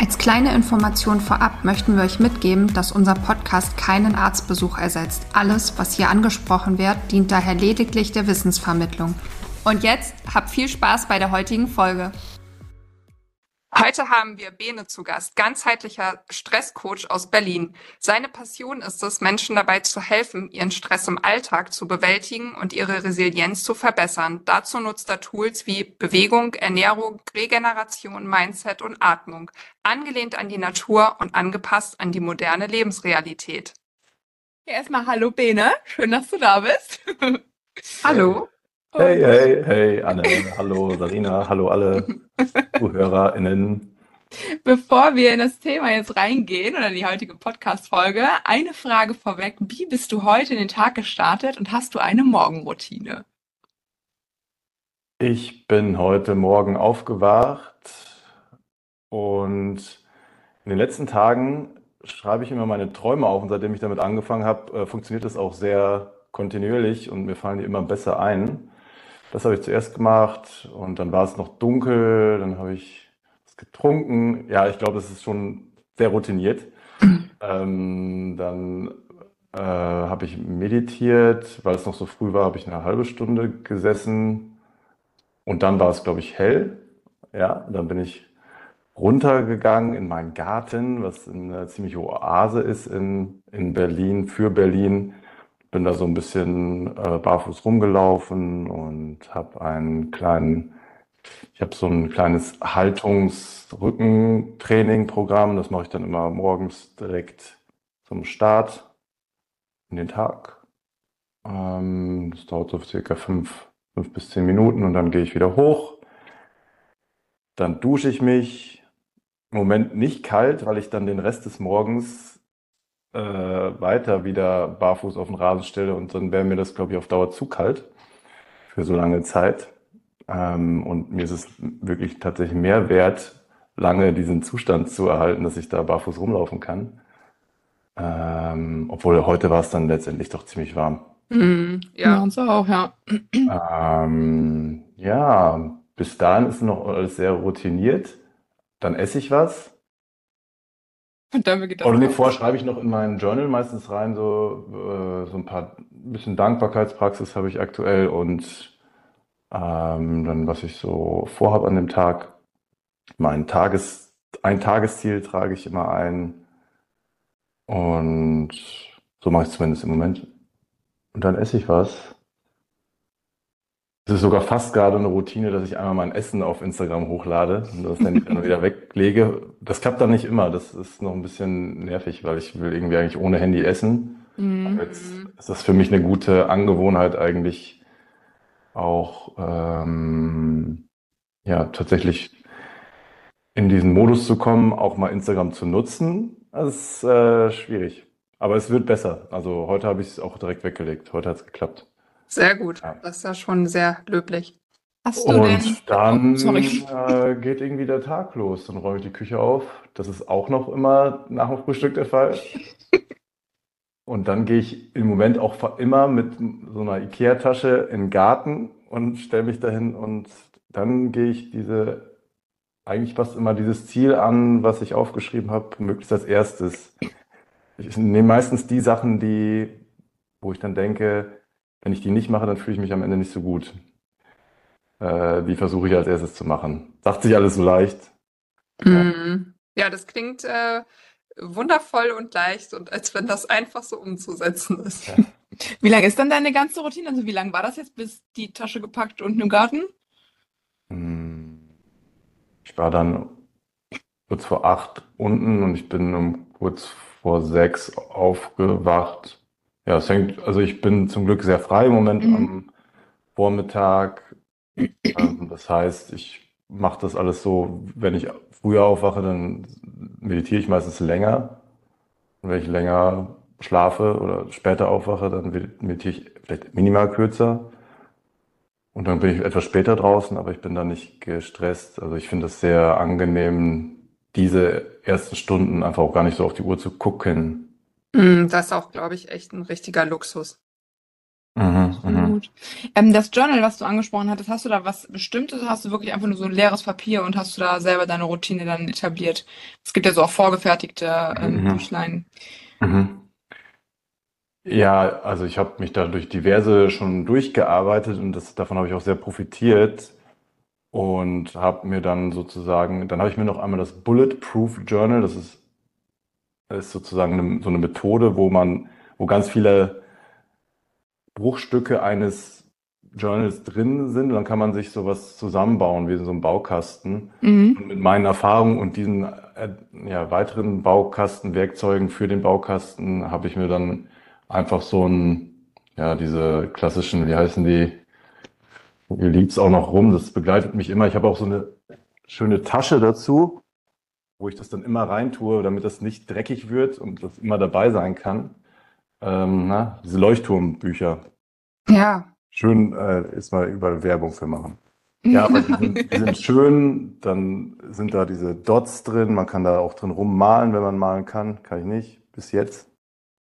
Als kleine Information vorab möchten wir euch mitgeben, dass unser Podcast keinen Arztbesuch ersetzt. Alles, was hier angesprochen wird, dient daher lediglich der Wissensvermittlung. Und jetzt habt viel Spaß bei der heutigen Folge. Heute haben wir Bene zu Gast, ganzheitlicher Stresscoach aus Berlin. Seine Passion ist es, Menschen dabei zu helfen, ihren Stress im Alltag zu bewältigen und ihre Resilienz zu verbessern. Dazu nutzt er Tools wie Bewegung, Ernährung, Regeneration, Mindset und Atmung, angelehnt an die Natur und angepasst an die moderne Lebensrealität. Ja, erstmal hallo Bene, schön, dass du da bist. hallo. Hey, hey, hey, Anne, hallo Sarina, hallo alle ZuhörerInnen. Bevor wir in das Thema jetzt reingehen oder in die heutige Podcast-Folge, eine Frage vorweg. Wie bist du heute in den Tag gestartet und hast du eine Morgenroutine? Ich bin heute Morgen aufgewacht und in den letzten Tagen schreibe ich immer meine Träume auf und seitdem ich damit angefangen habe, äh, funktioniert das auch sehr kontinuierlich und mir fallen die immer besser ein. Das habe ich zuerst gemacht und dann war es noch dunkel, dann habe ich was getrunken. Ja, ich glaube, das ist schon sehr routiniert. ähm, dann äh, habe ich meditiert, weil es noch so früh war, habe ich eine halbe Stunde gesessen und dann war es, glaube ich, hell. Ja, dann bin ich runtergegangen in meinen Garten, was eine ziemliche Oase ist in, in Berlin, für Berlin bin da so ein bisschen äh, barfuß rumgelaufen und habe einen kleinen, ich habe so ein kleines Haltungsrückentraining-Programm. Das mache ich dann immer morgens direkt zum Start in den Tag. Ähm, das dauert so circa fünf, fünf bis zehn Minuten und dann gehe ich wieder hoch. Dann dusche ich mich. Moment nicht kalt, weil ich dann den Rest des Morgens äh, weiter wieder barfuß auf den Rasen stelle und dann wäre mir das, glaube ich, auf Dauer zu kalt für so lange Zeit. Ähm, und mir ist es wirklich tatsächlich mehr wert, lange diesen Zustand zu erhalten, dass ich da barfuß rumlaufen kann. Ähm, obwohl heute war es dann letztendlich doch ziemlich warm. Mm, ja, ja, uns auch, ja. Ähm, ja, bis dahin ist noch alles sehr routiniert. Dann esse ich was und damit geht das Oder nee, vorher schreibe ich noch in meinen Journal meistens rein, so, äh, so ein paar, bisschen Dankbarkeitspraxis habe ich aktuell und ähm, dann, was ich so vorhabe an dem Tag. Mein Tages, ein Tagesziel trage ich immer ein. Und so mache ich es zumindest im Moment. Und dann esse ich was. Es ist sogar fast gerade eine Routine, dass ich einmal mein Essen auf Instagram hochlade und das dann wieder weglege. Das klappt dann nicht immer. Das ist noch ein bisschen nervig, weil ich will irgendwie eigentlich ohne Handy essen. Mhm. Jetzt ist das für mich eine gute Angewohnheit eigentlich auch ähm, ja tatsächlich in diesen Modus zu kommen, auch mal Instagram zu nutzen. Das ist äh, schwierig. Aber es wird besser. Also heute habe ich es auch direkt weggelegt. Heute hat es geklappt. Sehr gut. Ja. Das ist ja schon sehr löblich. Hast du und denn... dann oh, äh, geht irgendwie der Tag los. Dann räume ich die Küche auf. Das ist auch noch immer nach dem Frühstück der Fall. und dann gehe ich im Moment auch immer mit so einer Ikea-Tasche in den Garten und stelle mich dahin und dann gehe ich diese, eigentlich fast immer dieses Ziel an, was ich aufgeschrieben habe, möglichst als erstes. Ich nehme meistens die Sachen, die, wo ich dann denke, wenn ich die nicht mache, dann fühle ich mich am Ende nicht so gut. Äh, die versuche ich als erstes zu machen. Sagt sich alles so leicht. Mm. Ja, das klingt äh, wundervoll und leicht und als wenn das einfach so umzusetzen ist. Ja. Wie lange ist dann deine ganze Routine? Also wie lange war das jetzt, bis die Tasche gepackt und im Garten? Hm. Ich war dann kurz vor acht unten und ich bin um kurz vor sechs aufgewacht ja, es hängt, also ich bin zum Glück sehr frei im Moment mhm. am Vormittag. Ähm, das heißt, ich mache das alles so, wenn ich früher aufwache, dann meditiere ich meistens länger. Und wenn ich länger schlafe oder später aufwache, dann meditiere ich vielleicht minimal kürzer. Und dann bin ich etwas später draußen, aber ich bin da nicht gestresst. Also ich finde es sehr angenehm, diese ersten Stunden einfach auch gar nicht so auf die Uhr zu gucken. Mm, das ist auch, glaube ich, echt ein richtiger Luxus. Mhm, mhm. Ähm, das Journal, was du angesprochen hattest, hast du da was Bestimmtes? Hast du wirklich einfach nur so ein leeres Papier und hast du da selber deine Routine dann etabliert? Es gibt ja so auch vorgefertigte ähm, mhm. Büchlein. Mhm. Ja, also ich habe mich da durch diverse schon durchgearbeitet und das, davon habe ich auch sehr profitiert und habe mir dann sozusagen, dann habe ich mir noch einmal das Bulletproof Journal, das ist, ist sozusagen eine, so eine Methode, wo man, wo ganz viele Bruchstücke eines Journals drin sind. Und dann kann man sich sowas zusammenbauen, wie so ein Baukasten. Mhm. Und mit meinen Erfahrungen und diesen äh, ja, weiteren Baukastenwerkzeugen für den Baukasten habe ich mir dann einfach so ein, ja, diese klassischen, wie heißen die? Hier liegt's auch noch rum, das begleitet mich immer. Ich habe auch so eine schöne Tasche dazu, wo ich das dann immer reintue, damit das nicht dreckig wird und das immer dabei sein kann. Ähm, na, diese Leuchtturmbücher. Ja. Schön äh, ist mal überall Werbung für machen. Ja, aber die sind, die sind schön, dann sind da diese Dots drin, man kann da auch drin rummalen, wenn man malen kann. Kann ich nicht, bis jetzt.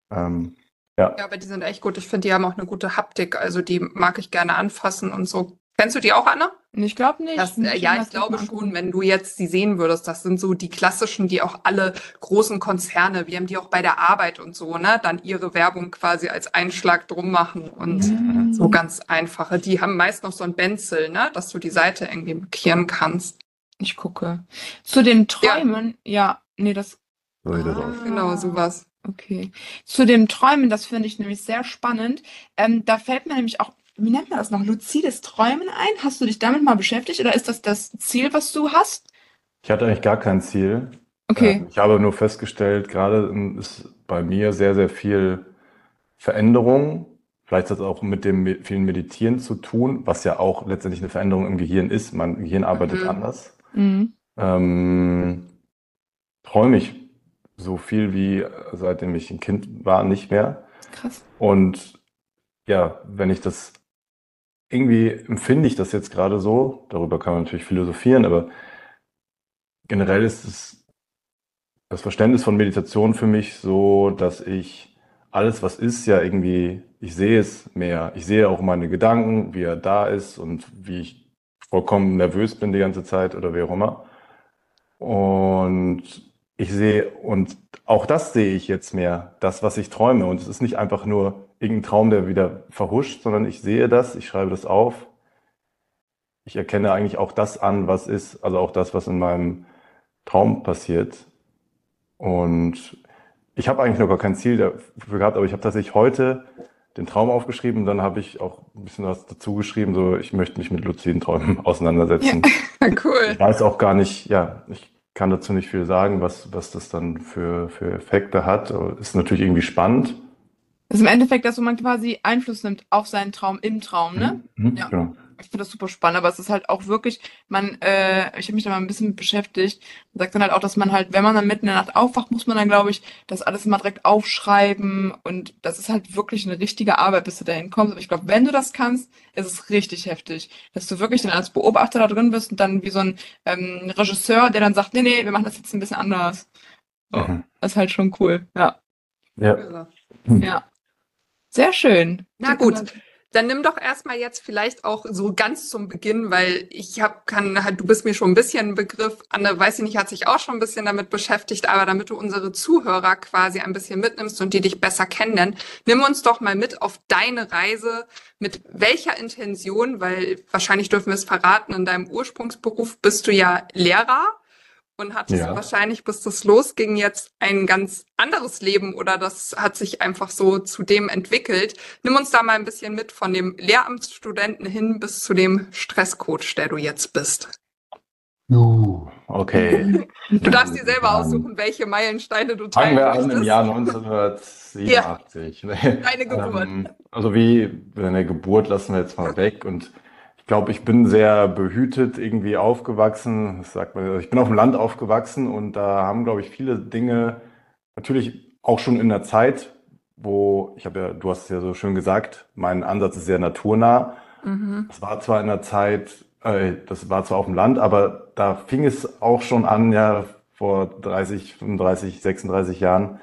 Ähm, ja. ja, aber die sind echt gut. Ich finde, die haben auch eine gute Haptik. Also die mag ich gerne anfassen und so. Kennst du die auch, Anna? Ich glaube nicht. Das, äh, ja, ich glaube schon, wenn du jetzt sie sehen würdest, das sind so die klassischen, die auch alle großen Konzerne, wir haben die auch bei der Arbeit und so, ne, dann ihre Werbung quasi als Einschlag drum machen und mhm. so ganz einfache. Die haben meist noch so ein Benzel, ne, dass du die Seite irgendwie markieren kannst. Ich gucke. Zu den Träumen, ja, ja nee, das. Ah, genau, sowas. Okay. Zu dem Träumen, das finde ich nämlich sehr spannend. Ähm, da fällt mir nämlich auch, wie nennt man das noch, luzides Träumen ein. Hast du dich damit mal beschäftigt oder ist das das Ziel, was du hast? Ich hatte eigentlich gar kein Ziel. Okay. Äh, ich habe nur festgestellt, gerade ist bei mir sehr, sehr viel Veränderung. Vielleicht hat es auch mit dem vielen Meditieren zu tun, was ja auch letztendlich eine Veränderung im Gehirn ist. Mein Gehirn arbeitet mhm. anders. Mhm. Ähm, träume ich so viel wie seitdem ich ein Kind war, nicht mehr. Krass. Und ja, wenn ich das irgendwie empfinde ich das jetzt gerade so, darüber kann man natürlich philosophieren, aber generell ist es das Verständnis von Meditation für mich so, dass ich alles, was ist, ja irgendwie, ich sehe es mehr. Ich sehe auch meine Gedanken, wie er da ist und wie ich vollkommen nervös bin die ganze Zeit oder wie auch immer. Und ich sehe, und auch das sehe ich jetzt mehr, das, was ich träume. Und es ist nicht einfach nur irgendein Traum, der wieder verhuscht, sondern ich sehe das, ich schreibe das auf. Ich erkenne eigentlich auch das an, was ist, also auch das, was in meinem Traum passiert. Und ich habe eigentlich noch gar kein Ziel dafür gehabt, aber ich habe tatsächlich heute den Traum aufgeschrieben, dann habe ich auch ein bisschen was dazu geschrieben, so ich möchte mich mit luziden Träumen auseinandersetzen. Ja, cool. Ich weiß auch gar nicht, ja, ich kann dazu nicht viel sagen, was, was das dann für, für Effekte hat. Ist natürlich irgendwie spannend. Das ist im Endeffekt, dass man quasi Einfluss nimmt auf seinen Traum im Traum, ne? Mhm, mhm, ja. Genau ich finde das super spannend, aber es ist halt auch wirklich, man, äh, ich habe mich da mal ein bisschen beschäftigt und sagt dann halt auch, dass man halt, wenn man dann mitten in der Nacht aufwacht, muss man dann, glaube ich, das alles immer direkt aufschreiben und das ist halt wirklich eine richtige Arbeit, bis du dahin kommst. Aber ich glaube, wenn du das kannst, ist es richtig heftig, dass du wirklich dann als Beobachter da drin bist und dann wie so ein ähm, Regisseur, der dann sagt, nee, nee, wir machen das jetzt ein bisschen anders. So, mhm. Das ist halt schon cool, ja. Ja. Ja. Sehr schön. Na gut. Dann nimm doch erstmal jetzt vielleicht auch so ganz zum Beginn, weil ich habe kann halt du bist mir schon ein bisschen ein Begriff. Anne, weiß ich nicht, hat sich auch schon ein bisschen damit beschäftigt, aber damit du unsere Zuhörer quasi ein bisschen mitnimmst und die dich besser kennenlernen, nimm uns doch mal mit auf deine Reise. Mit welcher Intention, weil wahrscheinlich dürfen wir es verraten, in deinem Ursprungsberuf bist du ja Lehrer und hattest ja. wahrscheinlich, bis das losging, jetzt ein ganz anderes Leben oder das hat sich einfach so zu dem entwickelt. Nimm uns da mal ein bisschen mit von dem Lehramtsstudenten hin bis zu dem Stresscoach, der du jetzt bist. Uh, okay. Du darfst dir selber aussuchen, welche Meilensteine du teilen Fangen wir an im Jahr 1987. ja, deine Geburt. Ähm, also wie, deine Geburt lassen wir jetzt mal weg und ich glaube, ich bin sehr behütet irgendwie aufgewachsen. Das sagt man, ich bin auf dem Land aufgewachsen und da haben, glaube ich, viele Dinge natürlich auch schon in der Zeit, wo ich habe ja, du hast es ja so schön gesagt, mein Ansatz ist sehr naturnah. Mhm. Das war zwar in der Zeit, äh, das war zwar auf dem Land, aber da fing es auch schon an, ja, vor 30, 35, 36 Jahren,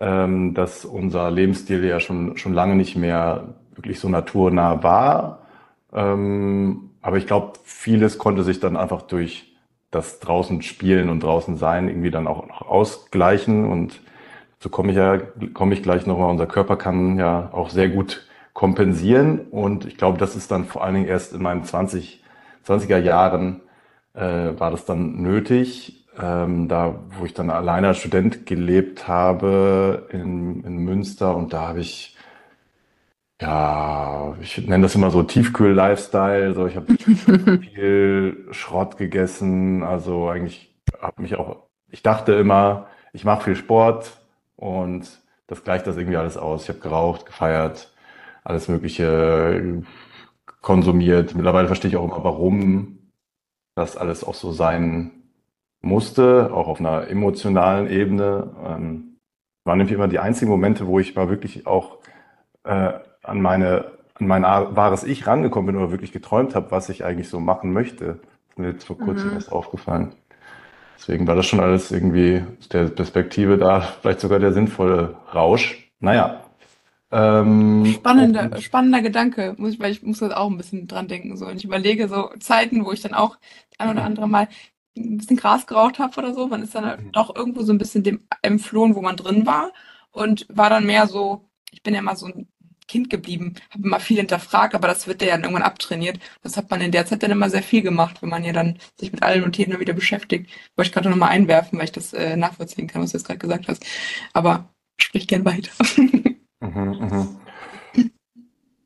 ähm, dass unser Lebensstil ja schon, schon lange nicht mehr wirklich so naturnah war. Ähm, aber ich glaube, vieles konnte sich dann einfach durch das draußen spielen und draußen sein irgendwie dann auch noch ausgleichen. Und so komme ich ja, komme ich gleich nochmal. Unser Körper kann ja auch sehr gut kompensieren. Und ich glaube, das ist dann vor allen Dingen erst in meinen 20, 20er Jahren äh, war das dann nötig. Ähm, da, wo ich dann alleine als Student gelebt habe in, in Münster und da habe ich ja, ich nenne das immer so Tiefkühl-Lifestyle. So, ich habe viel Schrott gegessen. Also eigentlich habe mich auch, ich dachte immer, ich mache viel Sport und das gleicht das irgendwie alles aus. Ich habe geraucht, gefeiert, alles Mögliche konsumiert. Mittlerweile verstehe ich auch immer, warum das alles auch so sein musste, auch auf einer emotionalen Ebene. Ähm, waren nämlich immer die einzigen Momente, wo ich mal wirklich auch äh, an meine an mein wahres Ich rangekommen bin oder wirklich geträumt habe, was ich eigentlich so machen möchte. Das ist mir jetzt vor kurzem mhm. erst aufgefallen. Deswegen war das schon alles irgendwie aus der Perspektive da, vielleicht sogar der sinnvolle Rausch. Naja. Ähm, spannender, spannender Gedanke, muss ich, weil ich muss jetzt auch ein bisschen dran denken. So. Und ich überlege so Zeiten, wo ich dann auch ein oder andere Mal ein bisschen Gras geraucht habe oder so. Man ist dann halt mhm. doch irgendwo so ein bisschen dem entflohen, wo man drin war. Und war dann mehr so, ich bin ja immer so ein Kind geblieben, habe immer viel hinterfragt, aber das wird ja dann irgendwann abtrainiert. Das hat man in der Zeit dann immer sehr viel gemacht, wenn man ja dann sich mit allen Themen wieder beschäftigt. Wollte ich gerade nochmal einwerfen, weil ich das äh, nachvollziehen kann, was du jetzt gerade gesagt hast. Aber sprich gern weiter. Mhm, mhm.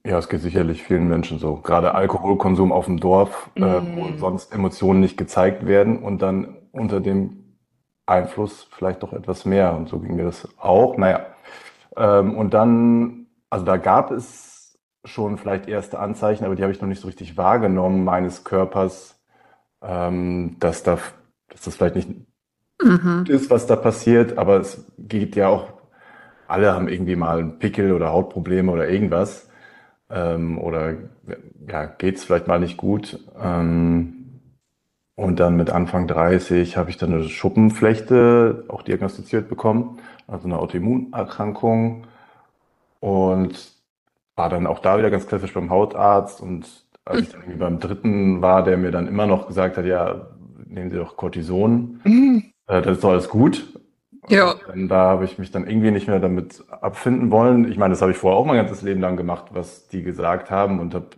Ja, es geht sicherlich vielen Menschen so. Gerade Alkoholkonsum auf dem Dorf, mm. äh, wo mhm. sonst Emotionen nicht gezeigt werden und dann unter dem Einfluss vielleicht doch etwas mehr. Und so ging mir das auch. Naja. Ähm, und dann also da gab es schon vielleicht erste Anzeichen, aber die habe ich noch nicht so richtig wahrgenommen meines Körpers, ähm, dass, da, dass das vielleicht nicht mhm. ist, was da passiert, aber es geht ja auch, alle haben irgendwie mal einen Pickel oder Hautprobleme oder irgendwas. Ähm, oder ja, geht es vielleicht mal nicht gut. Ähm, und dann mit Anfang 30 habe ich dann eine Schuppenflechte auch diagnostiziert bekommen, also eine Autoimmunerkrankung. Und war dann auch da wieder ganz klassisch beim Hautarzt. Und als ich dann irgendwie beim dritten war, der mir dann immer noch gesagt hat, ja, nehmen Sie doch Cortison, mhm. äh, das ist doch alles gut. Ja. Da habe ich mich dann irgendwie nicht mehr damit abfinden wollen. Ich meine, das habe ich vorher auch mein ganzes Leben lang gemacht, was die gesagt haben und habe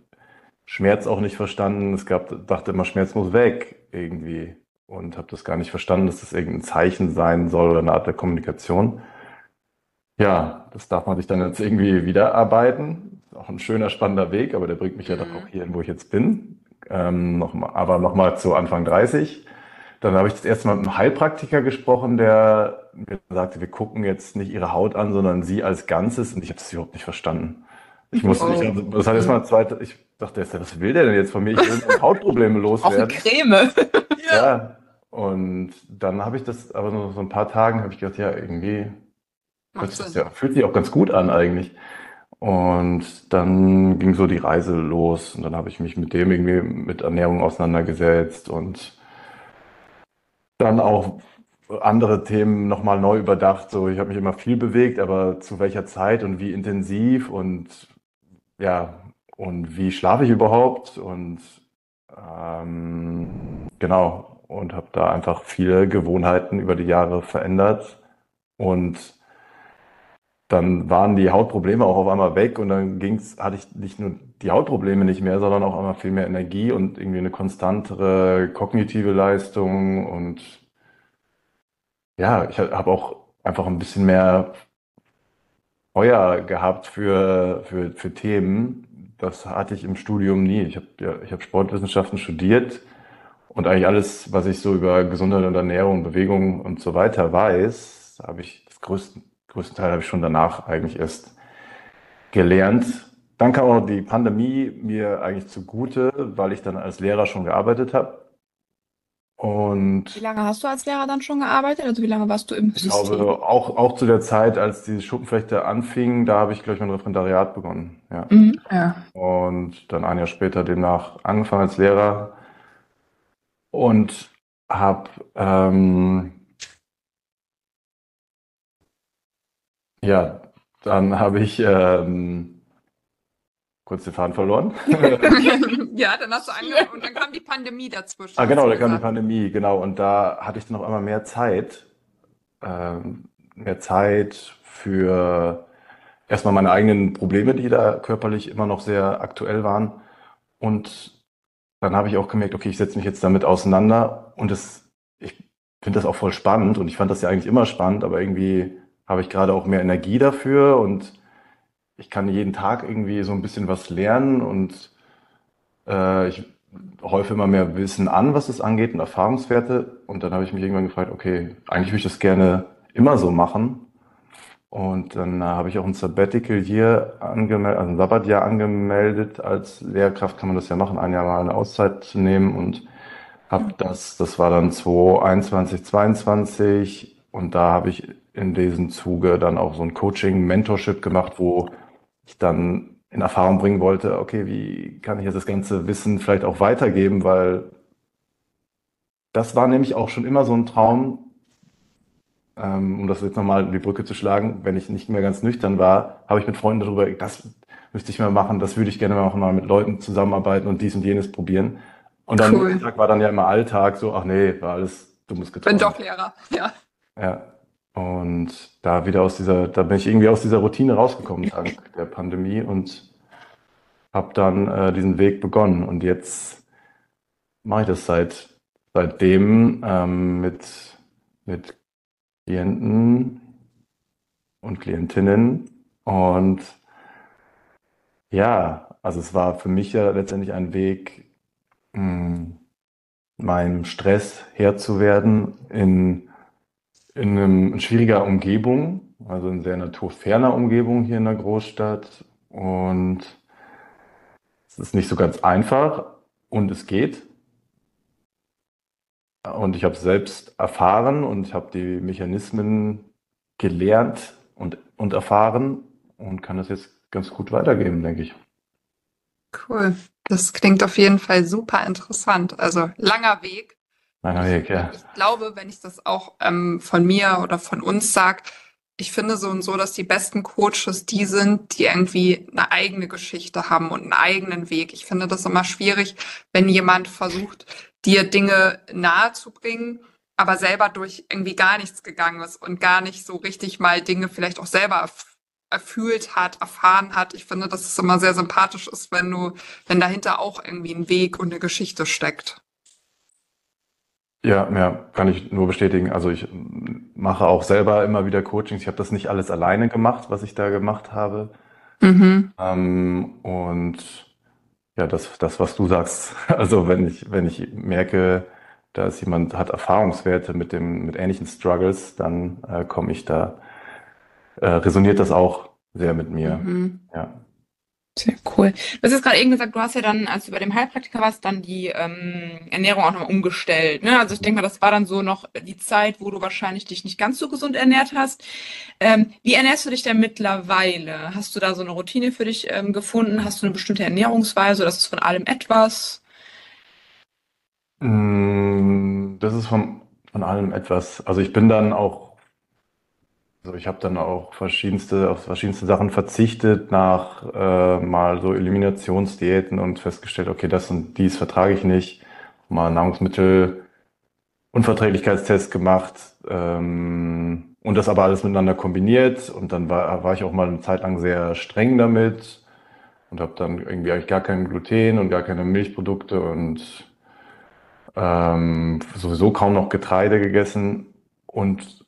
Schmerz auch nicht verstanden. Es gab, dachte immer, Schmerz muss weg irgendwie und habe das gar nicht verstanden, dass das irgendein Zeichen sein soll oder eine Art der Kommunikation. Ja, das darf man sich dann jetzt irgendwie wiederarbeiten. Ist auch ein schöner, spannender Weg, aber der bringt mich ja dann auch hierhin, wo ich jetzt bin. Ähm, noch mal, aber nochmal zu Anfang 30. Dann habe ich das erste Mal mit einem Heilpraktiker gesprochen, der mir sagte, wir gucken jetzt nicht ihre Haut an, sondern sie als Ganzes. Und ich habe das überhaupt nicht verstanden. Ich musste oh. nicht, das hat erstmal zweite, ich dachte, was will der denn jetzt von mir? Ich will Hautprobleme loswerden. Auch Creme. ja. ja. Und dann habe ich das, aber nur so ein paar Tagen habe ich gedacht, ja, irgendwie Sich, ja, fühlt sich auch ganz gut an eigentlich. Und dann ging so die Reise los und dann habe ich mich mit dem irgendwie mit Ernährung auseinandergesetzt und dann auch andere Themen nochmal neu überdacht. So, ich habe mich immer viel bewegt, aber zu welcher Zeit und wie intensiv und ja, und wie schlafe ich überhaupt und ähm, genau und habe da einfach viele Gewohnheiten über die Jahre verändert und dann waren die Hautprobleme auch auf einmal weg und dann ging's, hatte ich nicht nur die Hautprobleme nicht mehr, sondern auch einmal viel mehr Energie und irgendwie eine konstantere kognitive Leistung und ja, ich habe auch einfach ein bisschen mehr Feuer gehabt für, für, für Themen. Das hatte ich im Studium nie. Ich habe ja, ich hab Sportwissenschaften studiert und eigentlich alles, was ich so über Gesundheit und Ernährung, Bewegung und so weiter weiß, habe ich das größte, größten Teil habe ich schon danach eigentlich erst gelernt. Dann kam auch die Pandemie mir eigentlich zugute, weil ich dann als Lehrer schon gearbeitet habe. Und Wie lange hast du als Lehrer dann schon gearbeitet? Also wie lange warst du im ich System? glaube, auch, auch zu der Zeit, als die Schuppenflechte anfing, da habe ich, glaube ich, mein Referendariat begonnen. Ja. Mhm. Ja. Und dann ein Jahr später demnach angefangen als Lehrer und habe ähm, ja, dann habe ich ähm, kurz den Faden verloren. Ja, dann hast du angefangen und dann kam die Pandemie dazwischen. Ah, genau, da kam die. Pandemie, genau. Und da hatte ich dann auf einmal mehr Zeit, ähm, mehr Zeit für erstmal meine eigenen Probleme, die da körperlich immer noch sehr aktuell waren. Und dann habe ich auch gemerkt, okay, ich setze mich jetzt damit auseinander und es, ich finde das auch voll spannend und ich fand das ja eigentlich immer spannend, aber irgendwie habe ich gerade auch mehr Energie dafür und ich kann jeden Tag irgendwie so ein bisschen was lernen und äh, ich häufe immer mehr Wissen an, was es angeht und Erfahrungswerte. Und dann habe ich mich irgendwann gefragt, okay, eigentlich würde ich das gerne immer so machen. Und dann äh, habe ich auch ein Sabbatical Year angemeldet, also ein Sabbatjahr angemeldet. Als Lehrkraft kann man das ja machen, ein Jahr mal eine Auszeit zu nehmen und habe das, das war dann 2021, 22 und da habe ich in diesem Zuge dann auch so ein Coaching, Mentorship gemacht, wo ich dann in Erfahrung bringen wollte, okay, wie kann ich jetzt das ganze Wissen vielleicht auch weitergeben, weil das war nämlich auch schon immer so ein Traum, ähm, um das jetzt nochmal in die Brücke zu schlagen, wenn ich nicht mehr ganz nüchtern war, habe ich mit Freunden darüber, das müsste ich mal machen, das würde ich gerne machen, mal mit Leuten zusammenarbeiten und dies und jenes probieren. Und dann Cool. war dann ja immer Alltag, so, ach nee, war alles dummes Bin Geträume. doch Lehrer. Ja. Ja. Und da wieder aus dieser, da bin ich irgendwie aus dieser Routine rausgekommen dank der Pandemie und habe dann äh, diesen Weg begonnen. Und jetzt mache ich das seit seitdem ähm, mit, mit Klienten und Klientinnen. Und ja, also es war für mich ja letztendlich ein Weg, mh, meinem Stress Herr zu werden in, in einem, in schwieriger Umgebung, also in sehr naturferner Umgebung hier in der Großstadt. Und es ist nicht so ganz einfach und es geht. Und ich habe es selbst erfahren und ich habe die Mechanismen gelernt und, und erfahren und kann das jetzt ganz gut weitergeben, denke ich. Cool. Das klingt auf jeden Fall super interessant. Also langer Weg. Ja. Ich glaube, wenn ich das auch ähm, von mir oder von uns sage, ich finde so und so, dass die besten Coaches die sind, die irgendwie eine eigene Geschichte haben und einen eigenen Weg. Ich finde das immer schwierig, wenn jemand versucht, dir Dinge nahezubringen, aber selber durch irgendwie gar nichts gegangen ist und gar nicht so richtig mal Dinge vielleicht auch selber erf erfühlt hat, erfahren hat. Ich finde, dass es immer sehr sympathisch ist, wenn du, wenn dahinter auch irgendwie ein Weg und eine Geschichte steckt. Ja, ja, kann ich nur bestätigen. Also ich mache auch selber immer wieder Coachings. Ich habe das nicht alles alleine gemacht, was ich da gemacht habe. Mhm. Ähm, und ja, das, das, was du sagst. Also wenn ich, wenn ich merke, da ist jemand, hat Erfahrungswerte mit dem, mit ähnlichen Struggles, dann äh, komme ich da, äh, resoniert das auch sehr mit mir. Mhm. Ja. Sehr cool. Du hast jetzt gerade eben gesagt, du hast ja dann, als du bei dem Heilpraktiker warst, dann die ähm, Ernährung auch nochmal umgestellt. Ne? Also ich denke mal, das war dann so noch die Zeit, wo du wahrscheinlich dich nicht ganz so gesund ernährt hast. Ähm, wie ernährst du dich denn mittlerweile? Hast du da so eine Routine für dich ähm, gefunden? Hast du eine bestimmte Ernährungsweise? Das ist von allem etwas? Mm, Das ist von, von allem etwas. Also ich bin dann auch, also ich habe dann auch verschiedenste, auf verschiedenste Sachen verzichtet nach äh, mal so Eliminationsdiäten und festgestellt, okay, das und dies vertrage ich nicht. Mal Nahrungsmittel Unverträglichkeitstest gemacht ähm, und das aber alles miteinander kombiniert. Und dann war, war ich auch mal eine Zeit lang sehr streng damit und habe dann irgendwie eigentlich gar kein Gluten und gar keine Milchprodukte und ähm, sowieso kaum noch Getreide gegessen. Und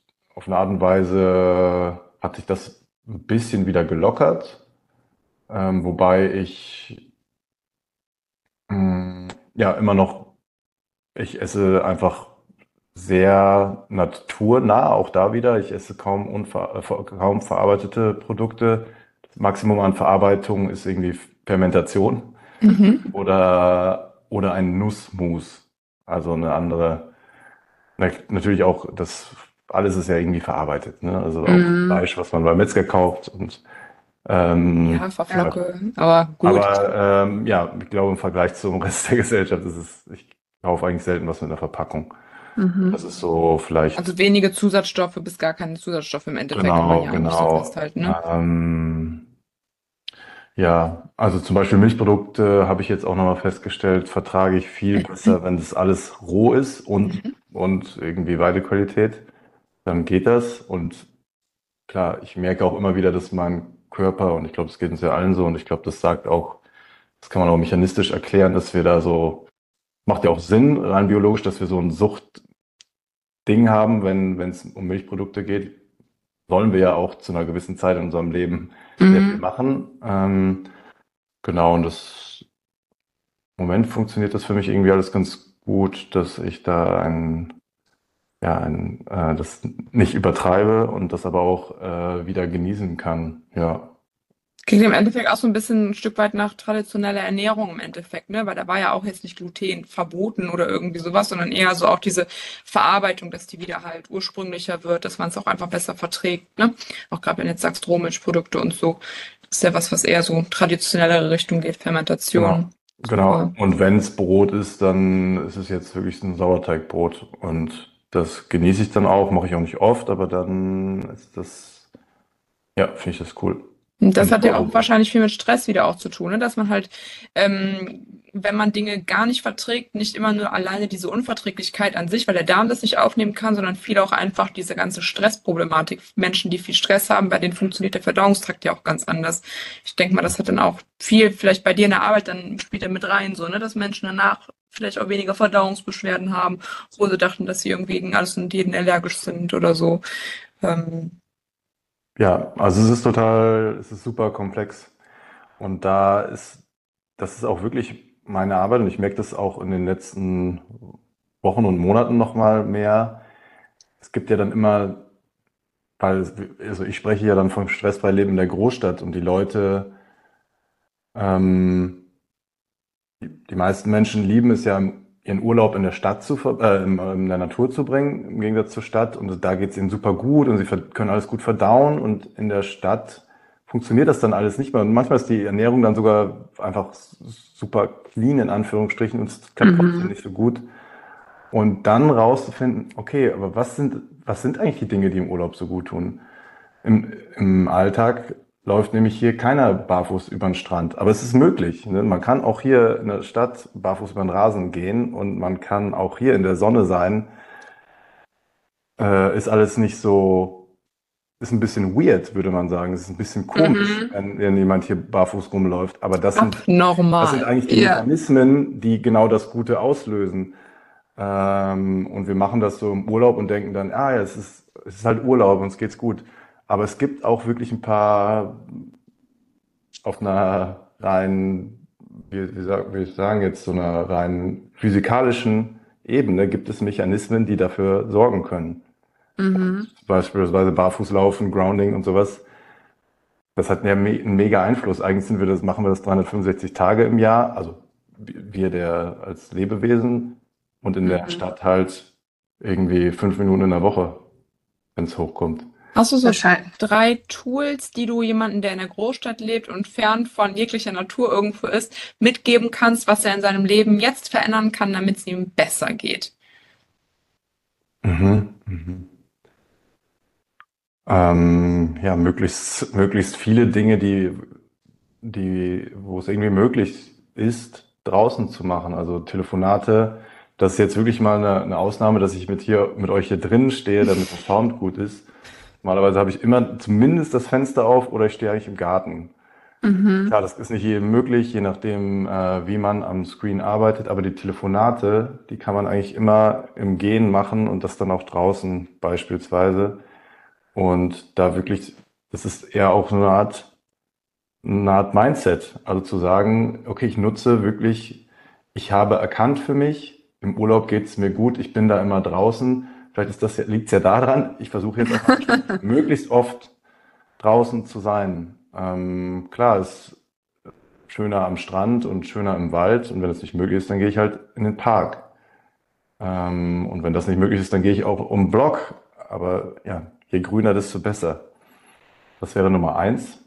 auf eine Art und Weise hat sich das ein bisschen wieder gelockert, ähm, wobei ich mh, ja immer noch, ich esse einfach sehr naturnah, auch da wieder. Ich esse kaum, unver äh, kaum verarbeitete Produkte. Das Maximum an Verarbeitung ist irgendwie Fermentation Mhm. oder, oder ein Nussmus, also eine andere natürlich auch, das alles ist ja irgendwie verarbeitet, ne? Also auch mm. Fleisch, was man beim Metzger kauft und ähm, ja, Verflocke, ja. aber gut. Aber ähm, ja, ich glaube, im Vergleich zum Rest der Gesellschaft ist es, ich kaufe eigentlich selten was mit einer Verpackung. Mhm. Das ist so vielleicht. Also wenige Zusatzstoffe bis gar keine Zusatzstoffe im Endeffekt, genau, kann man ja genau. so festhalten. Ne? Ähm, ja, also zum Beispiel Milchprodukte habe ich jetzt auch nochmal festgestellt, vertrage ich viel besser, wenn das alles roh ist und, mhm. und irgendwie Weidequalität. Dann geht das. Und klar, ich merke auch immer wieder, dass mein Körper, und ich glaube, es geht uns ja allen so, und ich glaube, das sagt auch, das kann man auch mechanistisch erklären, dass wir da so, macht ja auch Sinn, rein biologisch, dass wir so ein Suchtding haben, wenn wenn es um Milchprodukte geht, wollen wir ja auch zu einer gewissen Zeit in unserem Leben mhm. sehr viel machen. Ähm, genau, und das im Moment funktioniert das für mich irgendwie alles ganz gut, dass ich da ein, ja, ein, äh, das nicht übertreibe und das aber auch äh, wieder genießen kann. Ja. Klingt im Endeffekt auch so ein bisschen ein Stück weit nach traditioneller Ernährung im Endeffekt, ne? Weil da war ja auch jetzt nicht Gluten verboten oder irgendwie sowas, sondern eher so auch diese Verarbeitung, dass die wieder halt ursprünglicher wird, dass man es auch einfach besser verträgt, ne? Auch gerade wenn jetzt sagst Rohmilchprodukte und so. Das ist ja was, was eher so traditionellere Richtung geht, Fermentation. Genau. genau. Und wenn es Brot ist, dann ist es jetzt wirklich ein Sauerteigbrot. Und das genieße ich dann auch, mache ich auch nicht oft, aber dann ist das, ja, finde ich das cool. Und das hat ja auch wahrscheinlich viel mit Stress wieder auch zu tun, ne? dass man halt, ähm, wenn man Dinge gar nicht verträgt, nicht immer nur alleine diese Unverträglichkeit an sich, weil der Darm das nicht aufnehmen kann, sondern viel auch einfach diese ganze Stressproblematik. Menschen, die viel Stress haben, bei denen funktioniert der Verdauungstrakt ja auch ganz anders. Ich denke mal, das hat dann auch viel vielleicht bei dir in der Arbeit dann spielt er mit rein, so, ne, dass Menschen danach vielleicht auch weniger Verdauungsbeschwerden haben, wo sie dachten, dass sie irgendwie gegen alles und jeden allergisch sind oder so. Ähm, ja, also es ist total, es ist super komplex. Und da ist, das ist auch wirklich meine Arbeit und ich merke das auch in den letzten Wochen und Monaten nochmal mehr. Es gibt ja dann immer, weil, also ich spreche ja dann vom stressfreien Leben in der Großstadt und die Leute, ähm, die, meisten Menschen lieben es ja ihren Urlaub in der Stadt zu äh, in der Natur zu bringen, im Gegensatz zur Stadt. Und da geht es ihnen super gut und sie können alles gut verdauen. Und in der Stadt funktioniert das dann alles nicht mehr. Und manchmal ist die Ernährung dann sogar einfach super clean in Anführungsstrichen und es klappt mhm. trotzdem nicht so gut. Und dann rauszufinden, okay, aber was sind, was sind eigentlich die Dinge, die im Urlaub so gut tun? Im, im Alltag läuft nämlich hier keiner barfuß über den Strand. Aber es ist möglich. Ne? Man kann auch hier in der Stadt barfuß über den Rasen gehen und man kann auch hier in der Sonne sein. Äh, ist alles nicht so, ist ein bisschen weird, würde man sagen. Es ist ein bisschen komisch, mhm. wenn, wenn, jemand hier barfuß rumläuft. Aber das sind, das sind eigentlich die ja. Mechanismen, die genau das Gute auslösen. Ähm, und wir machen das so im Urlaub und denken dann, ah ja, es ist, es ist halt Urlaub und es geht's gut. Aber es gibt auch wirklich ein paar auf einer rein, wie, wie, sag, wie ich sagen jetzt, so einer rein physikalischen Ebene gibt es Mechanismen, die dafür sorgen können. Mhm. Beispielsweise Barfußlaufen, Grounding und sowas. Das hat einen mega Einfluss. Eigentlich sind wir das, machen wir das 365 Tage im Jahr, also wir der als Lebewesen und in der mhm. Stadt halt irgendwie fünf Minuten in der Woche, wenn es hochkommt. Hast du so drei Tools, die du jemanden, der in der Großstadt lebt und fern von jeglicher Natur irgendwo ist, mitgeben kannst, was er in seinem Leben jetzt verändern kann, damit es ihm besser geht? Mhm, mhm. Ähm, ja, möglichst, möglichst viele Dinge, die, die, wo es irgendwie möglich ist, draußen zu machen. Also Telefonate, das ist jetzt wirklich mal eine, eine Ausnahme, dass ich mit hier, mit euch hier drinnen stehe, damit der Sound gut ist. Normalerweise habe ich immer zumindest das Fenster auf oder ich stehe eigentlich im Garten. Mhm. Klar, das ist nicht jedem möglich, je nachdem, äh, wie man am Screen arbeitet, aber die Telefonate, die kann man eigentlich immer im Gehen machen und das dann auch draußen beispielsweise. Und da wirklich, das ist eher auch so eine Art, eine Art Mindset. Also zu sagen, okay, ich nutze wirklich, ich habe erkannt für mich, im Urlaub geht es mir gut, ich bin da immer draußen Vielleicht ist das, liegt es ja daran, ich versuche jetzt auch möglichst oft draußen zu sein. Ähm, klar, es ist schöner am Strand und schöner im Wald und wenn es nicht möglich ist, dann gehe ich halt in den Park. Ähm, und wenn das nicht möglich ist, dann gehe ich auch um den Block. Aber ja, je grüner, desto besser. Das wäre Nummer eins.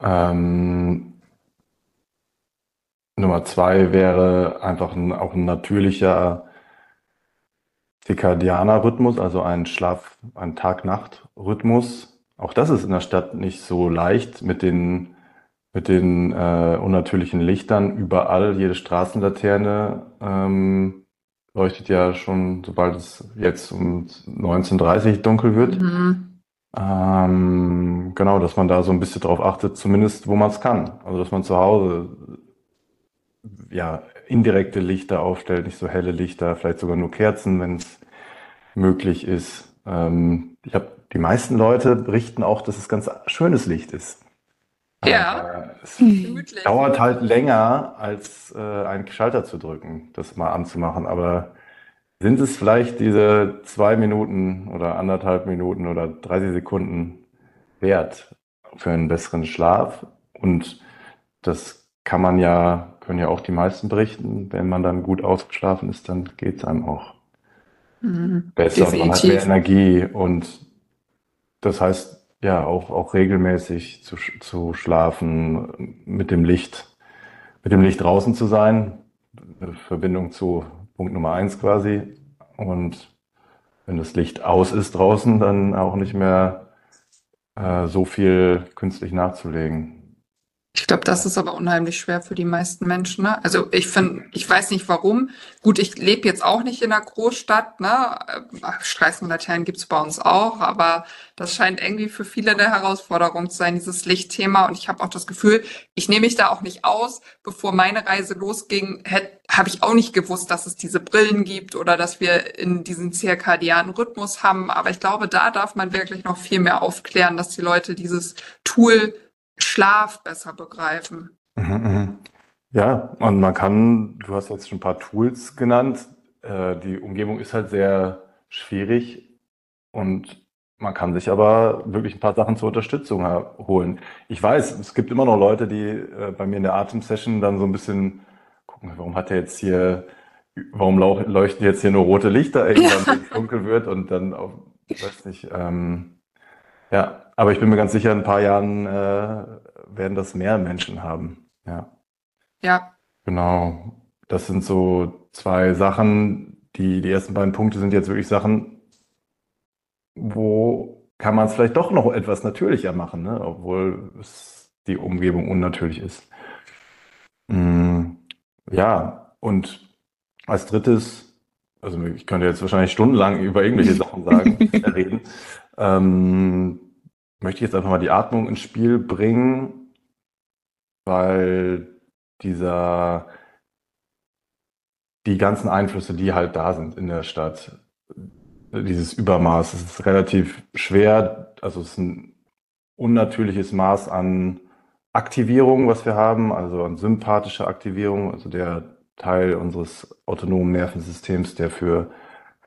Ähm, Nummer zwei wäre einfach ein, auch ein natürlicher zirkadianer Rhythmus, also ein Schlaf-, ein Tag-Nacht-Rhythmus. Auch das ist in der Stadt nicht so leicht mit den mit den äh, unnatürlichen Lichtern überall, jede Straßenlaterne ähm, leuchtet ja schon, sobald es jetzt um 19.30 dunkel wird. Mhm. Ähm, genau, dass man da so ein bisschen drauf achtet, zumindest wo man es kann. Also dass man zu Hause ja indirekte Lichter aufstellt, nicht so helle Lichter, vielleicht sogar nur Kerzen, wenn es möglich ist. Ähm, ich habe die meisten Leute berichten auch, dass es ganz schönes Licht ist. Ja. es Gemütlich. dauert halt länger, als äh, einen Schalter zu drücken, das mal anzumachen. Aber sind es vielleicht diese zwei Minuten oder anderthalb Minuten oder 30 Sekunden wert für einen besseren Schlaf? Und das kann man ja, können ja auch die meisten berichten. Wenn man dann gut ausgeschlafen ist, dann geht es einem auch mhm. besser. Man hat mehr Energie und das heißt, ja, auch, auch regelmäßig zu, zu schlafen, mit dem Licht, mit dem Licht draußen zu sein. Verbindung zu Punkt Nummer eins quasi. Und wenn das Licht aus ist draußen, dann auch nicht mehr äh, so viel künstlich nachzulegen. Ich glaube, das ist aber unheimlich schwer für die meisten Menschen. Ne? Also ich finde, ich weiß nicht warum. Gut, ich lebe jetzt auch nicht in einer Großstadt. Ne? Straßenlaternen gibt's bei uns auch, aber das scheint irgendwie für viele eine Herausforderung zu sein, dieses Lichtthema. Und ich habe auch das Gefühl, ich nehme mich da auch nicht aus. Bevor meine Reise losging, habe ich auch nicht gewusst, dass es diese Brillen gibt oder dass wir in diesen zirkadianen Rhythmus haben. Aber ich glaube, da darf man wirklich noch viel mehr aufklären, dass die Leute dieses Tool Schlaf besser begreifen. Mhm, mhm. Ja, und man kann, du hast jetzt schon ein paar Tools genannt. Äh, die Umgebung ist halt sehr schwierig und man kann sich aber wirklich ein paar Sachen zur Unterstützung holen. Ich weiß, es gibt immer noch Leute, die äh, bei mir in der Atemsession dann so ein bisschen gucken, warum hat er jetzt hier, warum leuchten jetzt hier nur rote Lichter irgendwann, wenn es dunkel wird und dann auch, weiß nicht, ähm, ja, aber ich bin mir ganz sicher, in ein paar Jahren äh, werden das mehr Menschen haben. Ja. Ja. Genau. Das sind so zwei Sachen. Die, die ersten beiden Punkte sind jetzt wirklich Sachen, wo kann man es vielleicht doch noch etwas natürlicher machen, ne? obwohl es die Umgebung unnatürlich ist. Mm, ja, und als drittes, also ich könnte jetzt wahrscheinlich stundenlang über irgendwelche Sachen sagen, reden. Ähm, möchte ich jetzt einfach mal die Atmung ins Spiel bringen, weil dieser, die ganzen Einflüsse, die halt da sind in der Stadt, dieses Übermaß, es ist relativ schwer, also es ist ein unnatürliches Maß an Aktivierung, was wir haben, also an sympathischer Aktivierung, also der Teil unseres autonomen Nervensystems, der für,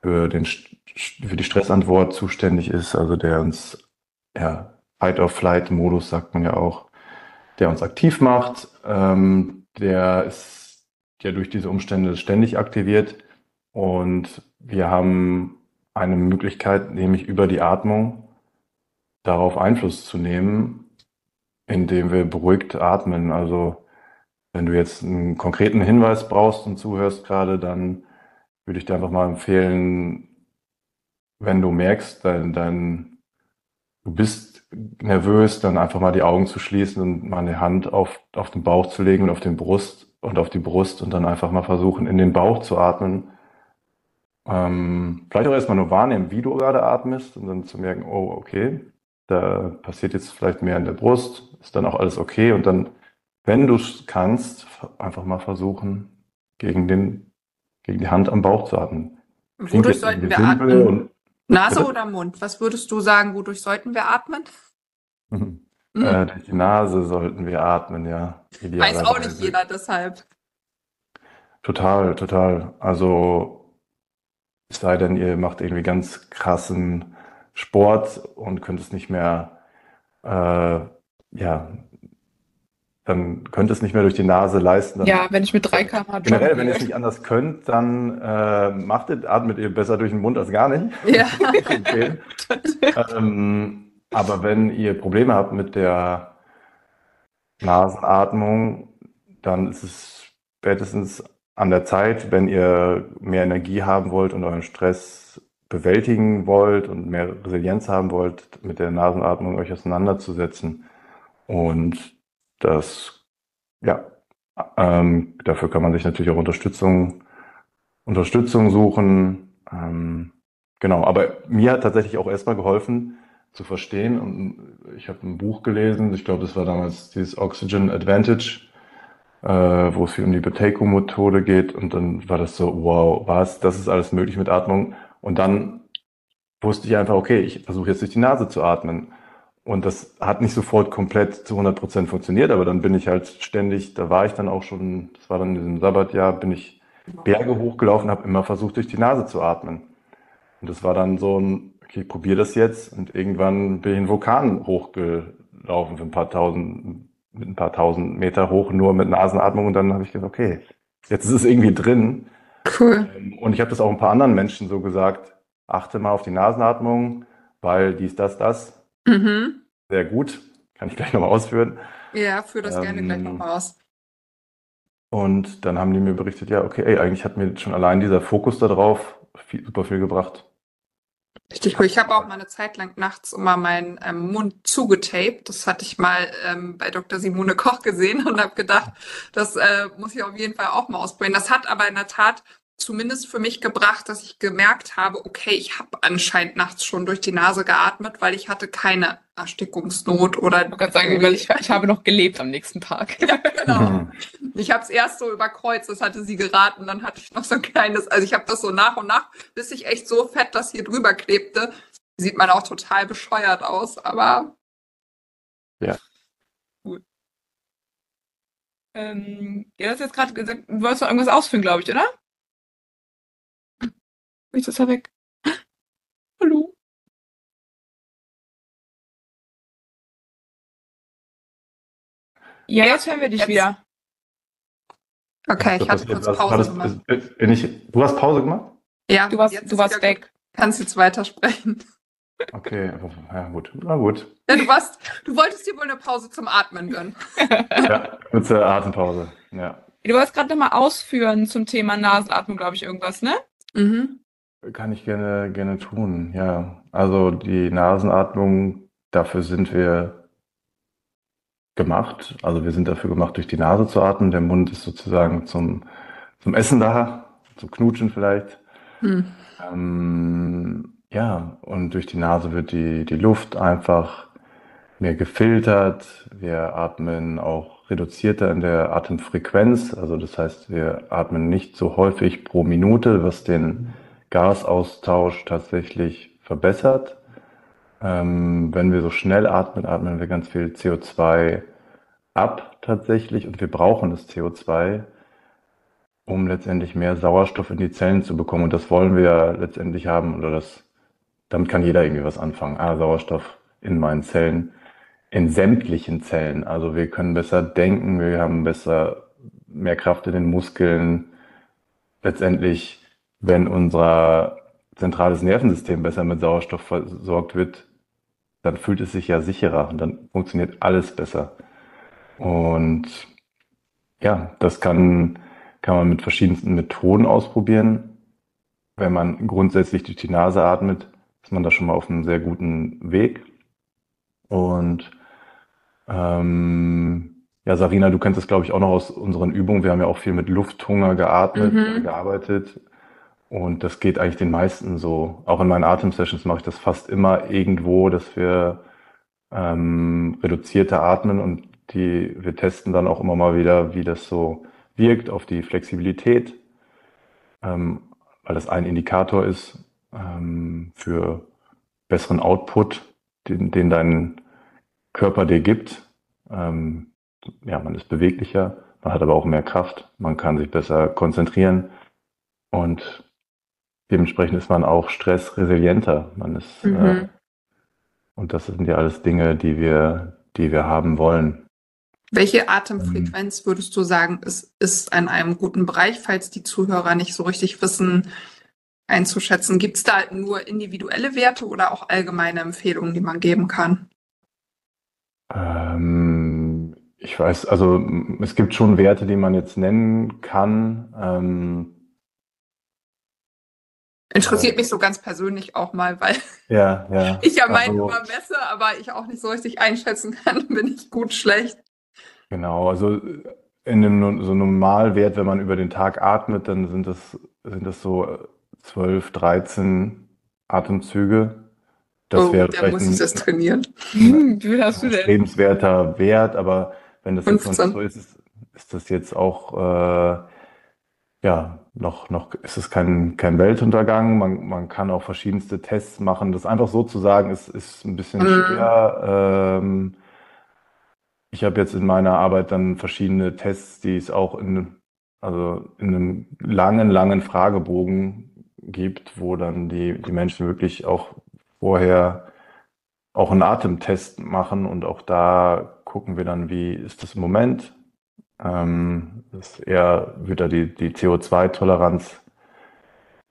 für, den, für die Stressantwort zuständig ist, also der uns ja, Fight-or-Flight-Modus, sagt man ja auch, der uns aktiv macht. Ähm, der ist ja durch diese Umstände ständig aktiviert. Und wir haben eine Möglichkeit, nämlich über die Atmung darauf Einfluss zu nehmen, indem wir beruhigt atmen. Also wenn du jetzt einen konkreten Hinweis brauchst und zuhörst gerade, dann würde ich dir einfach mal empfehlen, wenn du merkst, dein, dein du bist nervös, dann einfach mal die Augen zu schließen und mal eine Hand auf, auf den Bauch zu legen und auf den Brust und auf die Brust und dann einfach mal versuchen, in den Bauch zu atmen. Ähm, vielleicht auch erstmal nur wahrnehmen, wie du gerade atmest und dann zu merken, oh, okay, da passiert jetzt vielleicht mehr in der Brust, ist dann auch alles okay und dann, wenn du es kannst, einfach mal versuchen, gegen den, gegen die Hand am Bauch zu atmen. Wodurch sollten wir atmen? Nase oder Mund? Was würdest du sagen, wodurch sollten wir atmen? Mhm. Mhm. Äh, durch die Nase sollten wir atmen, ja. Weiß auch nicht jeder deshalb. Total, total. Also es sei denn, ihr macht irgendwie ganz krassen Sport und könnt es nicht mehr, äh, ja, dann könnt es nicht mehr durch die Nase leisten. Ja, wenn ich mit 3 km Generell, wenn ihr es nicht anders könnt, dann äh, macht es, atmet ihr besser durch den Mund als gar nicht. Ja. ähm, aber wenn ihr Probleme habt mit der Nasenatmung, dann ist es spätestens an der Zeit, wenn ihr mehr Energie haben wollt und euren Stress bewältigen wollt und mehr Resilienz haben wollt, mit der Nasenatmung euch auseinanderzusetzen. Und das, ja, ähm, dafür kann man sich natürlich auch Unterstützung, Unterstützung suchen. Ähm, genau, aber mir hat tatsächlich auch erstmal geholfen zu verstehen. Und ich habe ein Buch gelesen, ich glaube, das war damals dieses Oxygen Advantage, äh, wo es viel um die Buteyko-Methode geht. Und dann war das so, wow, was, das ist alles möglich mit Atmung. Und dann wusste ich einfach, okay, ich versuche jetzt durch die Nase zu atmen. Und das hat nicht sofort komplett zu 100 Prozent funktioniert, aber dann bin ich halt ständig, da war ich dann auch schon, das war dann in diesem Sabbatjahr, bin ich Berge hochgelaufen, habe immer versucht, durch die Nase zu atmen. Und das war dann so ein, okay, ich probiere das jetzt. Und irgendwann bin ich einen Vulkan hochgelaufen für ein paar tausend, mit ein paar tausend Meter hoch, nur mit Nasenatmung. Und dann habe ich gesagt, okay, jetzt ist es irgendwie drin. Cool. Ähm, und ich habe das auch ein paar anderen Menschen so gesagt, achte mal auf die Nasenatmung, weil dies, das, das. Mhm. Sehr gut. Kann ich gleich nochmal ausführen. Ja, führ das gerne gleich Ähm, nochmal aus. Und dann haben die mir berichtet, ja, okay, ey, eigentlich hat mir schon allein dieser Fokus darauf viel, super viel gebracht. Richtig cool. Ich habe auch mal eine Zeit lang nachts immer meinen ähm, Mund zugetaped. Das hatte ich mal ähm, bei Dr. Simone Koch gesehen und habe gedacht, das äh, muss ich auf jeden Fall auch mal ausprobieren. Das hat aber in der Tat zumindest für mich gebracht, dass ich gemerkt habe, okay, ich habe anscheinend nachts schon durch die Nase geatmet, weil ich hatte keine Erstickungsnot oder Ich kann sagen, weil ich, ich habe noch gelebt am nächsten Tag. ja, genau. Mhm. Ich habe es erst so überkreuzt, das hatte sie geraten, dann hatte ich noch so ein kleines, also ich habe das so nach und nach, bis ich echt so fett das hier drüber klebte. Sieht man auch total bescheuert aus, aber Ähm, ja, das jetzt gerade gesagt, du wolltest noch irgendwas ausführen, glaube ich, oder? Ist das ja weg? Hallo? Ja, jetzt hören wir dich Jetzt. wieder. okay, ich hatte kurz Pause das- gemacht. ist- bin ich, du hast Pause gemacht? Ja, Du warst, jetzt du ist warst weg. gut. Kannst jetzt weitersprechen. Okay, ja gut, na gut. Ja, du warst, du wolltest dir wohl eine Pause zum Atmen gönnen. Ja, kurze Atempause. Ja. Du wolltest gerade nochmal ausführen zum Thema Nasenatmung, glaube ich, irgendwas, ne? Mhm. Kann ich gerne, gerne tun, ja. Also die Nasenatmung, dafür sind wir gemacht. Also wir sind dafür gemacht, durch die Nase zu atmen. Der Mund ist sozusagen zum, zum Essen da, zum Knutschen vielleicht. Hm. Ähm, ja, und durch die Nase wird die, die Luft einfach mehr gefiltert. Wir atmen auch reduzierter in der Atemfrequenz. Also das heißt, wir atmen nicht so häufig pro Minute, was den Gasaustausch tatsächlich verbessert. Ähm, wenn wir so schnell atmen, atmen wir ganz viel CO2 ab tatsächlich und wir brauchen das CO2, um letztendlich mehr Sauerstoff in die Zellen zu bekommen. Und das wollen wir ja letztendlich haben oder das, damit kann jeder irgendwie was anfangen. Ah, Sauerstoff in meinen Zellen, in sämtlichen Zellen. Also wir können besser denken, wir haben besser mehr Kraft in den Muskeln. Letztendlich, wenn unser zentrales Nervensystem besser mit Sauerstoff versorgt wird, dann fühlt es sich ja sicherer und dann funktioniert alles besser. Und ja, das kann, kann man mit verschiedensten Methoden ausprobieren. Wenn man grundsätzlich durch die Nase atmet, ist man da schon mal auf einem sehr guten Weg. Und ähm, ja, Sarina, du kennst es, glaube ich, auch noch aus unseren Übungen. Wir haben ja auch viel mit Lufthunger geatmet, Mhm. äh, gearbeitet. Und das geht eigentlich den meisten so. Auch in meinen Atemsessions mache ich das fast immer irgendwo, dass wir ähm, reduzierter atmen und die, wir testen dann auch immer mal wieder, wie das so wirkt auf die Flexibilität, ähm, weil das ein Indikator ist ähm, für besseren Output, den, den dein Körper dir gibt. Ähm, ja, man ist beweglicher, man hat aber auch mehr Kraft, man kann sich besser konzentrieren und dementsprechend ist man auch stressresilienter. Man ist, Mhm. äh, und das sind ja alles Dinge, die wir, die wir haben wollen. Welche Atemfrequenz würdest du sagen, ist, ist in einem guten Bereich, falls die Zuhörer nicht so richtig wissen, einzuschätzen? Gibt es da nur individuelle Werte oder auch allgemeine Empfehlungen, die man geben kann? Ähm, ich weiß, also es gibt schon Werte, die man jetzt nennen kann. Ähm, Interessiert mich so ganz persönlich auch mal, weil ja, ja. ich ja meine also, immer messe, aber ich auch nicht so richtig einschätzen kann, bin ich gut, schlecht. Genau, also in einem so Normalwert, wenn man über den Tag atmet, dann sind das, sind das so 12, 13 Atemzüge. Das oh, wäre da muss ich das trainieren. Ein, Wie hast du denn? Lebenswerter Wert, aber wenn das 15. jetzt so ist, ist, ist das jetzt auch äh, ja noch noch ist es kein kein Weltuntergang. Man man kann auch verschiedenste Tests machen. Das einfach so zu sagen, ist ist ein bisschen mhm. schwer. Ähm, ich habe jetzt in meiner Arbeit dann verschiedene Tests, die es auch in also in einem langen langen Fragebogen gibt, wo dann die die Menschen wirklich auch vorher auch einen Atemtest machen und auch da gucken wir dann, wie ist das im Moment. Ähm, ist eher wird da die, die CO2-Toleranz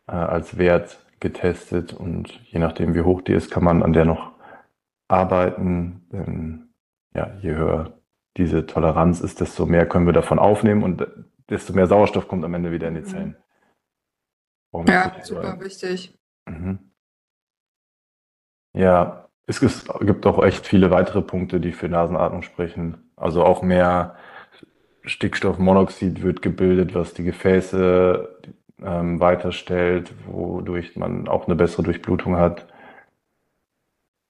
äh, als Wert getestet und je nachdem, wie hoch die ist, kann man an der noch arbeiten. Denn ja, je höher diese Toleranz ist, desto mehr können wir davon aufnehmen und desto mehr Sauerstoff kommt am Ende wieder in die mhm. Zellen. ja, super wichtig. Mhm. Ja, es gibt auch echt viele weitere Punkte, die für Nasenatmung sprechen. Also auch mehr Stickstoffmonoxid wird gebildet, was die Gefäße ähm, weiterstellt, wodurch man auch eine bessere Durchblutung hat.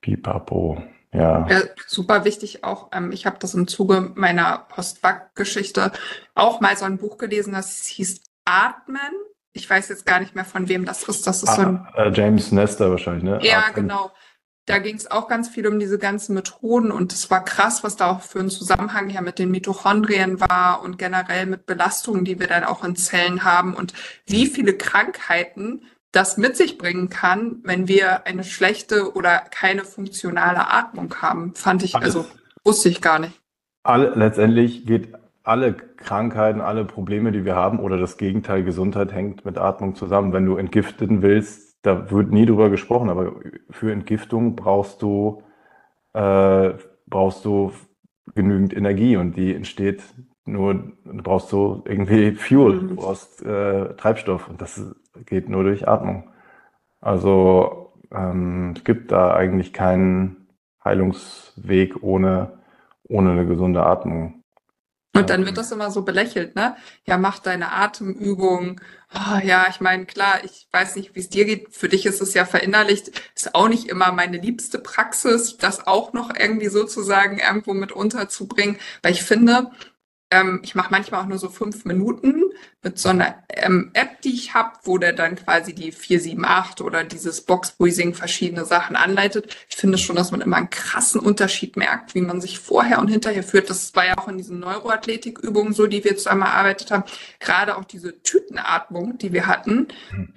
Pipapo, ja. ja super wichtig auch. Ähm, ich habe das im Zuge meiner Postback-Geschichte auch mal so ein Buch gelesen, das hieß Atmen. Ich weiß jetzt gar nicht mehr von wem das ist. Das ist ah, so ein äh, James Nestor wahrscheinlich, ne? Ja, Atmen. genau da ging es auch ganz viel um diese ganzen Methoden und es war krass, was da auch für ein Zusammenhang her mit den Mitochondrien war und generell mit Belastungen, die wir dann auch in Zellen haben und wie viele Krankheiten das mit sich bringen kann, wenn wir eine schlechte oder keine funktionale Atmung haben. Fand ich, also wusste ich gar nicht. Alle, letztendlich geht alle Krankheiten, alle Probleme, die wir haben oder das Gegenteil Gesundheit hängt mit Atmung zusammen. Wenn du entgiften willst, da wird nie drüber gesprochen, aber für Entgiftung brauchst du, äh, brauchst du genügend Energie und die entsteht nur, du brauchst du irgendwie Fuel, du brauchst äh, Treibstoff und das geht nur durch Atmung. Also ähm, es gibt da eigentlich keinen Heilungsweg ohne, ohne eine gesunde Atmung. Und dann wird das immer so belächelt, ne? Ja, mach deine Atemübung. Oh, ja, ich meine, klar, ich weiß nicht, wie es dir geht. Für dich ist es ja verinnerlicht. Ist auch nicht immer meine liebste Praxis, das auch noch irgendwie sozusagen irgendwo mit unterzubringen. Weil ich finde, ähm, ich mache manchmal auch nur so fünf Minuten mit so einer ähm, App, die ich habe, wo der dann quasi die 478 oder dieses Box Breathing verschiedene Sachen anleitet. Ich finde schon, dass man immer einen krassen Unterschied merkt, wie man sich vorher und hinterher führt. Das war ja auch in diesen Neuroathletikübungen so, die wir zusammen erarbeitet haben. Gerade auch diese Tütenatmung, die wir hatten.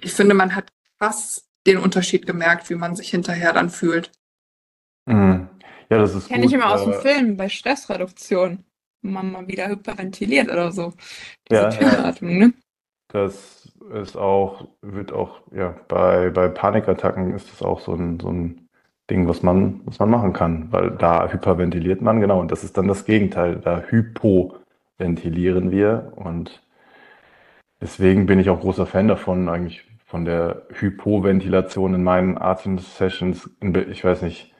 Ich finde, man hat krass den Unterschied gemerkt, wie man sich hinterher dann fühlt. Mhm. Ja, das ist Kenne ich immer aus dem Film bei Stressreduktion man mal wieder hyperventiliert oder so. Diese ja, Türatmung, ne? Das ist auch, wird auch, ja, bei, bei Panikattacken ist das auch so ein, so ein Ding, was man, was man machen kann, weil da hyperventiliert man, genau, und das ist dann das Gegenteil, da hypoventilieren wir und deswegen bin ich auch großer Fan davon, eigentlich von der Hypoventilation in meinen Atemsessions. Ich weiß nicht,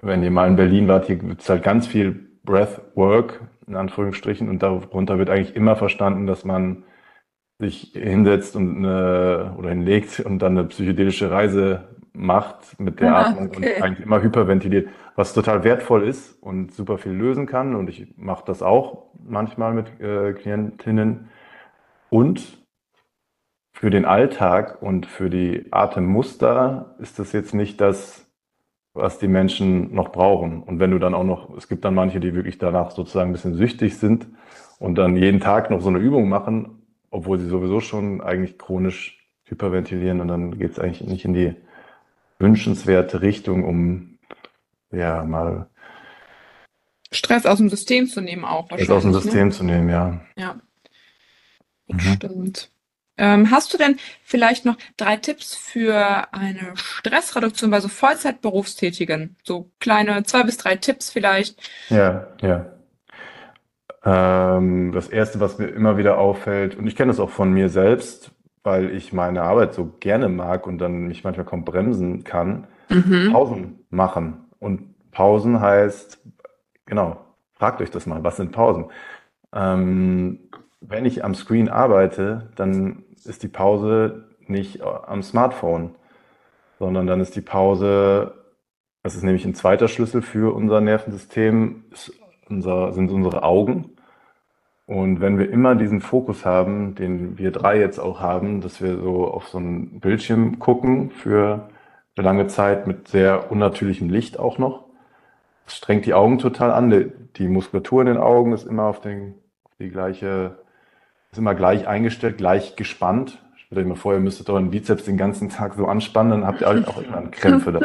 wenn ihr mal in Berlin wart, hier gibt es halt ganz viel Breathwork, in Anführungsstrichen, und darunter wird eigentlich immer verstanden, dass man sich hinsetzt und eine, oder hinlegt und dann eine psychedelische Reise macht mit der ah, Atmung okay. und eigentlich immer hyperventiliert, was total wertvoll ist und super viel lösen kann. Und ich mache das auch manchmal mit äh, Klientinnen. Und für den Alltag und für die Atemmuster ist das jetzt nicht das was die Menschen noch brauchen. Und wenn du dann auch noch, es gibt dann manche, die wirklich danach sozusagen ein bisschen süchtig sind und dann jeden Tag noch so eine Übung machen, obwohl sie sowieso schon eigentlich chronisch hyperventilieren und dann geht es eigentlich nicht in die wünschenswerte Richtung, um ja mal Stress aus dem System zu nehmen auch wahrscheinlich. Stress aus dem ne? System ne? zu nehmen, ja. Ja. Mhm. Stimmt. Ähm, hast du denn vielleicht noch drei Tipps für eine Stressreduktion bei so Vollzeitberufstätigen? So kleine zwei bis drei Tipps vielleicht. Ja, ja. Ähm, das erste, was mir immer wieder auffällt, und ich kenne das auch von mir selbst, weil ich meine Arbeit so gerne mag und dann mich manchmal kaum bremsen kann, mhm. Pausen machen. Und Pausen heißt, genau, fragt euch das mal, was sind Pausen? Ähm, wenn ich am Screen arbeite, dann ist die Pause nicht am Smartphone, sondern dann ist die Pause, das ist nämlich ein zweiter Schlüssel für unser Nervensystem, unser, sind unsere Augen. Und wenn wir immer diesen Fokus haben, den wir drei jetzt auch haben, dass wir so auf so einen Bildschirm gucken für eine lange Zeit mit sehr unnatürlichem Licht auch noch, das strengt die Augen total an. Die Muskulatur in den Augen ist immer auf, den, auf die gleiche, ist immer gleich eingestellt, gleich gespannt. Stellt euch mal vor, ihr müsstet euren Bizeps den ganzen Tag so anspannen, dann habt ihr auch immer Krämpfe da.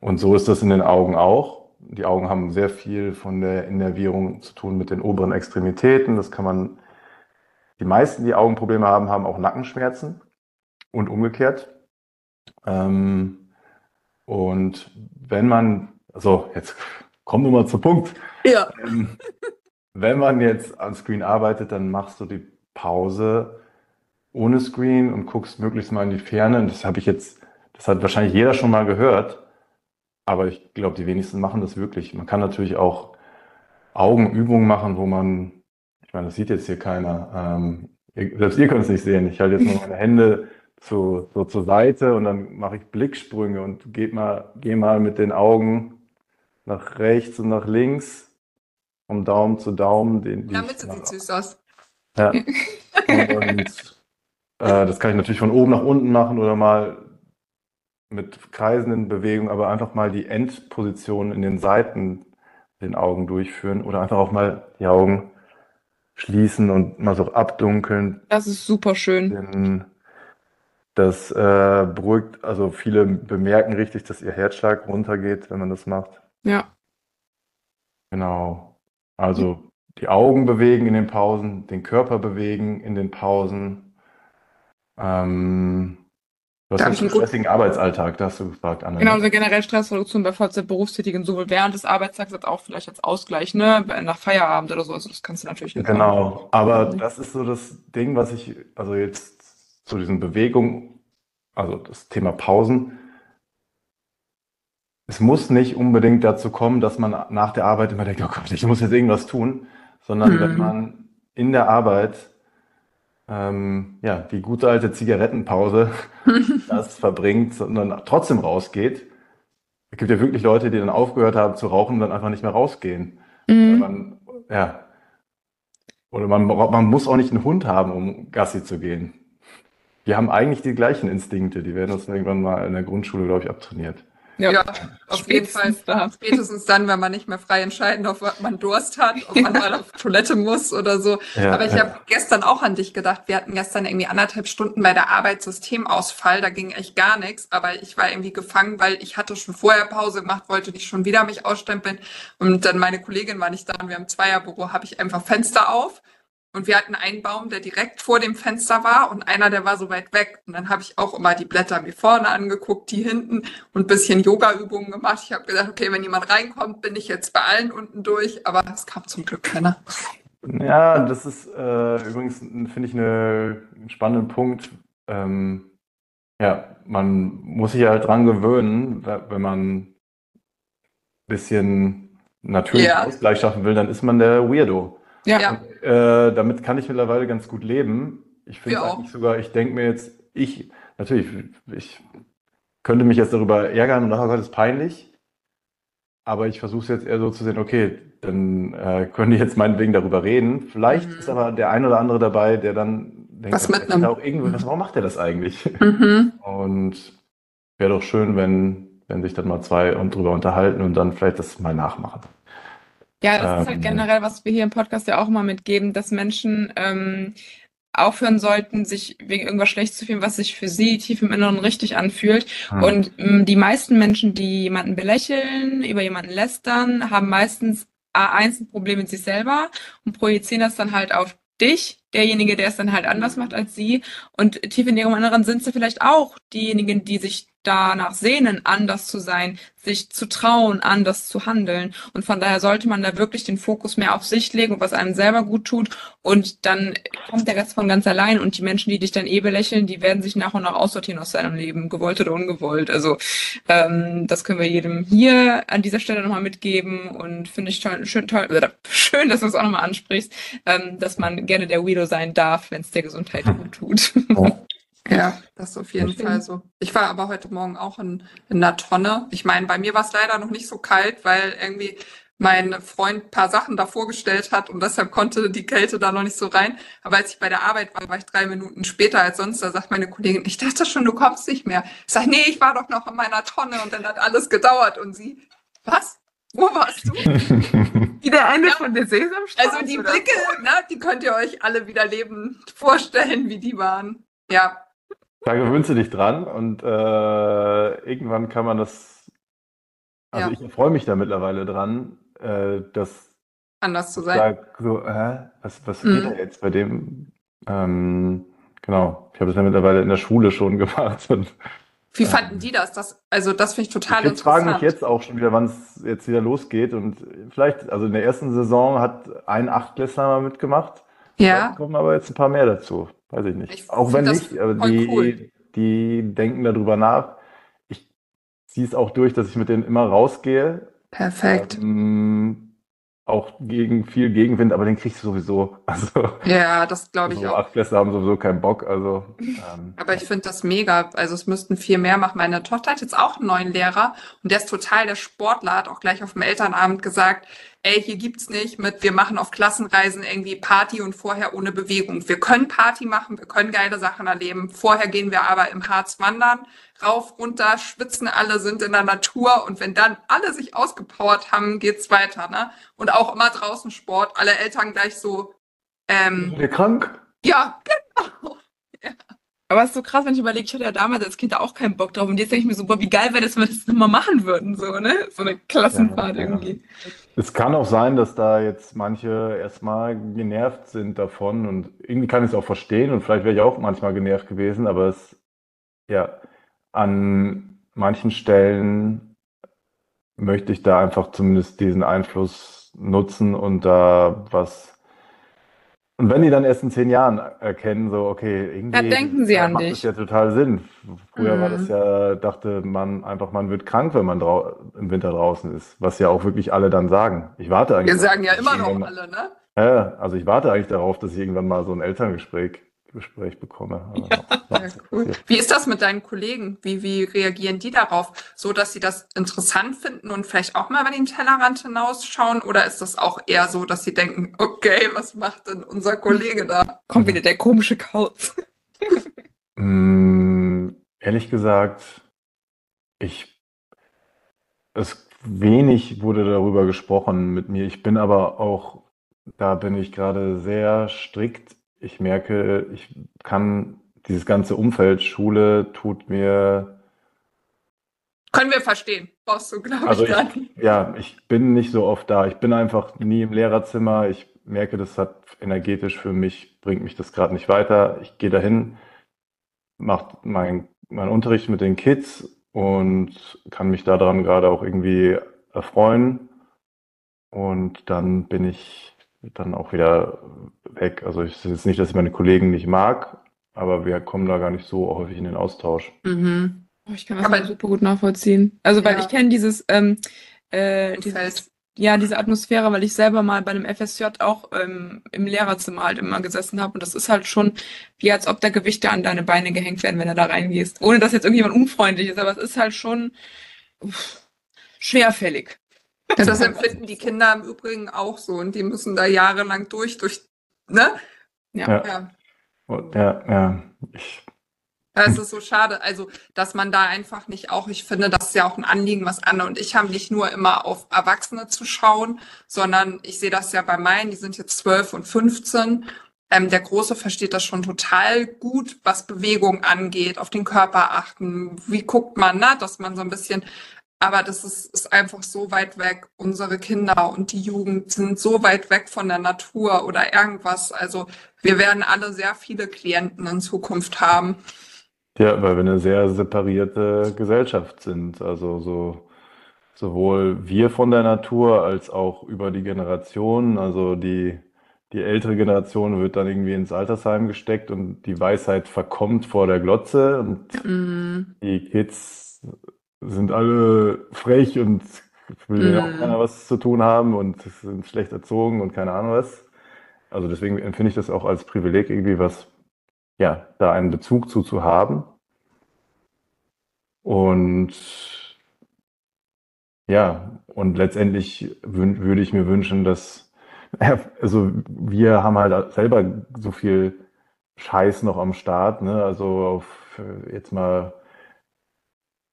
Und so ist das in den Augen auch die Augen haben sehr viel von der Innervierung zu tun mit den oberen Extremitäten. Das kann man, die meisten, die Augenprobleme haben, haben auch Nackenschmerzen und umgekehrt. Ähm, und wenn man, also jetzt kommen wir mal zum Punkt. Ja. Wenn man jetzt am Screen arbeitet, dann machst du die Pause ohne Screen und guckst möglichst mal in die Ferne. Und das habe ich jetzt, das hat wahrscheinlich jeder schon mal gehört. Aber ich glaube, die wenigsten machen das wirklich. Man kann natürlich auch Augenübungen machen, wo man, ich meine, das sieht jetzt hier keiner. Ähm, ihr, selbst ihr könnt es nicht sehen. Ich halte jetzt nur meine Hände zu, so zur Seite und dann mache ich Blicksprünge und gehe mal, geh mal mit den Augen nach rechts und nach links, vom Daumen zu Daumen. Den, Damit sieht süß aus. Ja. und, äh, das kann ich natürlich von oben nach unten machen oder mal mit kreisenden Bewegungen, aber einfach mal die Endposition in den Seiten den Augen durchführen oder einfach auch mal die Augen schließen und mal so abdunkeln. Das ist super schön. Das äh, beruhigt, also viele bemerken richtig, dass ihr Herzschlag runtergeht, wenn man das macht. Ja. Genau. Also die Augen bewegen in den Pausen, den Körper bewegen in den Pausen. Ähm, Du hast einen stressigen Arbeitsalltag, da hast du gefragt, Anna. Genau, also generell Stressreduktion bei Vollzeit-Berufstätigen, sowohl während des Arbeitstags als auch vielleicht als Ausgleich, ne, nach Feierabend oder so. Also das kannst du natürlich nicht Genau, machen. aber das ist so das Ding, was ich, also jetzt zu diesen Bewegungen, also das Thema Pausen, es muss nicht unbedingt dazu kommen, dass man nach der Arbeit immer denkt, oh Gott, ich muss jetzt irgendwas tun, sondern mhm. wenn man in der Arbeit ähm, ja, die gute alte Zigarettenpause das verbringt, sondern trotzdem rausgeht. Es gibt ja wirklich Leute, die dann aufgehört haben zu rauchen und dann einfach nicht mehr rausgehen. Mhm. Man, ja. Oder man, man muss auch nicht einen Hund haben, um Gassi zu gehen. Wir haben eigentlich die gleichen Instinkte, die werden uns irgendwann mal in der Grundschule, glaube ich, abtrainiert. Ja, ja auf jeden Fall. Da. Spätestens dann, wenn man nicht mehr frei entscheiden, ob man Durst hat, ob man mal auf Toilette muss oder so. Ja, Aber ich ja. habe gestern auch an dich gedacht. Wir hatten gestern irgendwie anderthalb Stunden bei der Arbeit Systemausfall. Da ging echt gar nichts. Aber ich war irgendwie gefangen, weil ich hatte schon vorher Pause gemacht, wollte nicht schon wieder mich ausstempeln. Und dann meine Kollegin war nicht da und wir haben Zweierbüro, habe ich einfach Fenster auf und wir hatten einen Baum, der direkt vor dem Fenster war und einer, der war so weit weg. Und dann habe ich auch immer die Blätter mir vorne angeguckt, die hinten und bisschen Yoga-Übungen gemacht. Ich habe gedacht, okay, wenn jemand reinkommt, bin ich jetzt bei allen unten durch. Aber es kam zum Glück keiner. Ja, das ist äh, übrigens, finde ich, eine, einen spannenden Punkt. Ähm, ja, man muss sich halt dran gewöhnen, wenn man ein bisschen natürlich ja. Ausgleich schaffen will, dann ist man der Weirdo. Ja. Äh, damit kann ich mittlerweile ganz gut leben. Ich finde eigentlich sogar, ich denke mir jetzt, ich, natürlich, ich könnte mich jetzt darüber ärgern und oh Gott, ist peinlich. Aber ich versuche es jetzt eher so zu sehen, okay, dann äh, können die jetzt meinetwegen darüber reden. Vielleicht mhm. ist aber der ein oder andere dabei, der dann denkt, was mitnimmt. Auch irgendwie, was, warum macht der das eigentlich? Mhm. Und wäre doch schön, wenn, wenn sich dann mal zwei drüber unterhalten und dann vielleicht das mal nachmachen. Ja, das ähm, ist halt ähm. generell, was wir hier im Podcast ja auch immer mitgeben, dass Menschen ähm, aufhören sollten, sich wegen irgendwas schlecht zu fühlen, was sich für sie tief im Inneren richtig anfühlt. Hm. Und ähm, die meisten Menschen, die jemanden belächeln, über jemanden lästern, haben meistens A1 ein Problem mit sich selber und projizieren das dann halt auf dich, derjenige, der es dann halt anders macht als sie. Und tief in ihrem Inneren sind sie vielleicht auch diejenigen, die sich danach sehnen, anders zu sein, sich zu trauen, anders zu handeln. Und von daher sollte man da wirklich den Fokus mehr auf sich legen, was einem selber gut tut. Und dann kommt der Rest von ganz allein. Und die Menschen, die dich dann eh belächeln, die werden sich nach und nach aussortieren aus seinem Leben, gewollt oder ungewollt. Also ähm, das können wir jedem hier an dieser Stelle nochmal mitgeben. Und finde ich toll, schön, toll, äh, schön, dass du es auch nochmal ansprichst, ähm, dass man gerne der Weirdo sein darf, wenn es der Gesundheit gut tut. Ja, das ist auf jeden Fall so. Ich war aber heute Morgen auch in, in einer Tonne. Ich meine, bei mir war es leider noch nicht so kalt, weil irgendwie mein Freund paar Sachen da vorgestellt hat und deshalb konnte die Kälte da noch nicht so rein. Aber als ich bei der Arbeit war, war ich drei Minuten später als sonst. Da sagt meine Kollegin, ich dachte schon, du kommst nicht mehr. Ich sage, nee, ich war doch noch in meiner Tonne und dann hat alles gedauert. Und sie, was? Wo warst du? Wie der Ende ja, von der Sesamstraße? Also die Blicke, ne, die könnt ihr euch alle wieder lebend vorstellen, wie die waren. Ja, da gewöhnst du dich dran und äh, irgendwann kann man das, also Ja. ich freue mich da mittlerweile dran, äh, dass anders zu ich sein. sage, so, hä, was, was Mhm. geht da jetzt bei dem? Ähm, genau, ich habe das ja mittlerweile in der Schule schon gemacht. Und Wie Ähm. fanden die das? das also das finde ich die total Kids fragen mich interessant. jetzt auch schon wieder, wann es jetzt wieder losgeht. Und vielleicht, also in der ersten Saison hat ein Achtklässler mal mitgemacht. Ja, Vielleicht kommen aber jetzt ein paar mehr dazu. Weiß ich nicht. Ich Auch wenn nicht, aber die, cool. die denken darüber nach. Ich ziehe es auch durch, dass ich mit denen immer rausgehe. perfekt. Ähm, auch gegen viel Gegenwind, aber den kriegst du sowieso. Also, Ja, das glaube ich so auch. Achtklässler haben sowieso keinen Bock. Also, ähm, Aber ich finde das mega. Also es müssten viel mehr machen. Meine Tochter hat jetzt auch einen neuen Lehrer und der ist total der Sportler, hat auch gleich auf dem Elternabend gesagt, ey, hier gibt's nicht mit, wir machen auf Klassenreisen irgendwie Party und vorher ohne Bewegung. Wir können Party machen, wir können geile Sachen erleben. Vorher gehen wir aber im Harz wandern, rauf, runter, schwitzen alle, sind in der Natur und wenn dann alle sich ausgepowert haben, geht's weiter, ne? Und auch immer draußen Sport, alle Eltern gleich so, ähm, sind wir krank? ja, genau. Aber es ist so krass, wenn ich überlege, ich hatte ja damals als Kind auch keinen Bock drauf. Und jetzt denke ich mir so, boah, wie geil wäre das, wenn wir das nochmal machen würden, so, ne? So eine Klassenfahrt Ja, ja. irgendwie. Es kann auch sein, dass da jetzt manche erstmal genervt sind davon und irgendwie kann ich es auch verstehen und vielleicht wäre ich auch manchmal genervt gewesen, aber es, ja, an manchen Stellen möchte ich da einfach zumindest diesen Einfluss nutzen und da was. Und wenn die dann erst in zehn Jahren erkennen, so, okay, irgendwie Ja, denken sie äh, an macht dich. das ja total Sinn. Früher war Mhm. das ja, dachte man einfach, man wird krank, wenn man im Winter draußen ist, was ja auch wirklich alle dann sagen. Ich warte eigentlich. Wir sagen ja immer noch alle, ne? Ja, also ich warte eigentlich darauf, dass ich irgendwann mal so ein Elterngespräch Gespräch bekomme. Ja, was cool. Wie ist das mit deinen Kollegen? Wie, wie reagieren die darauf? So, dass sie das interessant finden und vielleicht auch mal über den Tellerrand hinausschauen? Oder ist das auch eher so, dass sie denken, okay, was macht denn unser Kollege da? Kommt wieder der komische Kauz. Mm, ehrlich gesagt, ich, es wenig wurde darüber gesprochen mit mir. Ich bin aber auch, da bin ich gerade sehr strikt. Ich merke, ich kann dieses ganze Umfeld, Schule tut mir Können wir verstehen. Brauchst du, glaube Also ich, gar nicht. ja, ich bin nicht so oft da. Ich bin einfach nie im Lehrerzimmer. Ich merke, das hat energetisch für mich, bringt mich das gerade nicht weiter. Ich gehe dahin, mache mein, meinen Unterricht mit den Kids und kann mich daran gerade auch irgendwie erfreuen. Und dann bin ich dann auch wieder weg. Also es ist jetzt nicht, dass ich meine Kollegen nicht mag, aber wir kommen da gar nicht so häufig in den Austausch. Mhm. Oh, ich kann das Aber- aber super gut nachvollziehen. Also, weil Ja. ich kenne dieses, ähm, äh, dieses, Umfeld. ja, diese Atmosphäre, weil ich selber mal bei einem FSJ auch ähm, im Lehrerzimmer halt immer gesessen habe. Und das ist halt schon wie als ob da Gewichte an deine Beine gehängt werden, wenn du da reingehst. Ohne dass jetzt irgendjemand unfreundlich ist, aber es ist halt schon uff, schwerfällig. Ja, das empfinden die Kinder im Übrigen auch so und die müssen da jahrelang durch, durch, ne? Ja, Ja. und, ja, ja. Ich, Ja, Es ist so schade, also dass man da einfach nicht auch, ich finde, das ist ja auch ein Anliegen, was Anne und ich haben, nicht nur immer auf Erwachsene zu schauen, sondern ich sehe das ja bei meinen, die sind jetzt 12 und 15. Ähm, der Große versteht das schon total gut, was Bewegung angeht, auf den Körper achten, wie guckt man, ne? dass man so ein bisschen Aber das ist, ist einfach so weit weg. Unsere Kinder und die Jugend sind so weit weg von der Natur oder irgendwas. Also wir werden alle sehr viele Klienten in Zukunft haben. Ja, weil wir eine sehr separierte Gesellschaft sind. Also so sowohl wir von der Natur als auch über die Generationen. Also die, die ältere Generation wird dann irgendwie ins Altersheim gesteckt und die Weisheit verkommt vor der Glotze und Mm, die Kids sind alle frech und will ja auch keiner was zu tun haben und sind schlecht erzogen und keine Ahnung was. Also deswegen empfinde ich das auch als Privileg irgendwie was, ja, da einen Bezug zu zu haben. Und ja, und letztendlich würde ich mir wünschen, dass, also wir haben halt selber so viel Scheiß noch am Start, ne? Also auf jetzt mal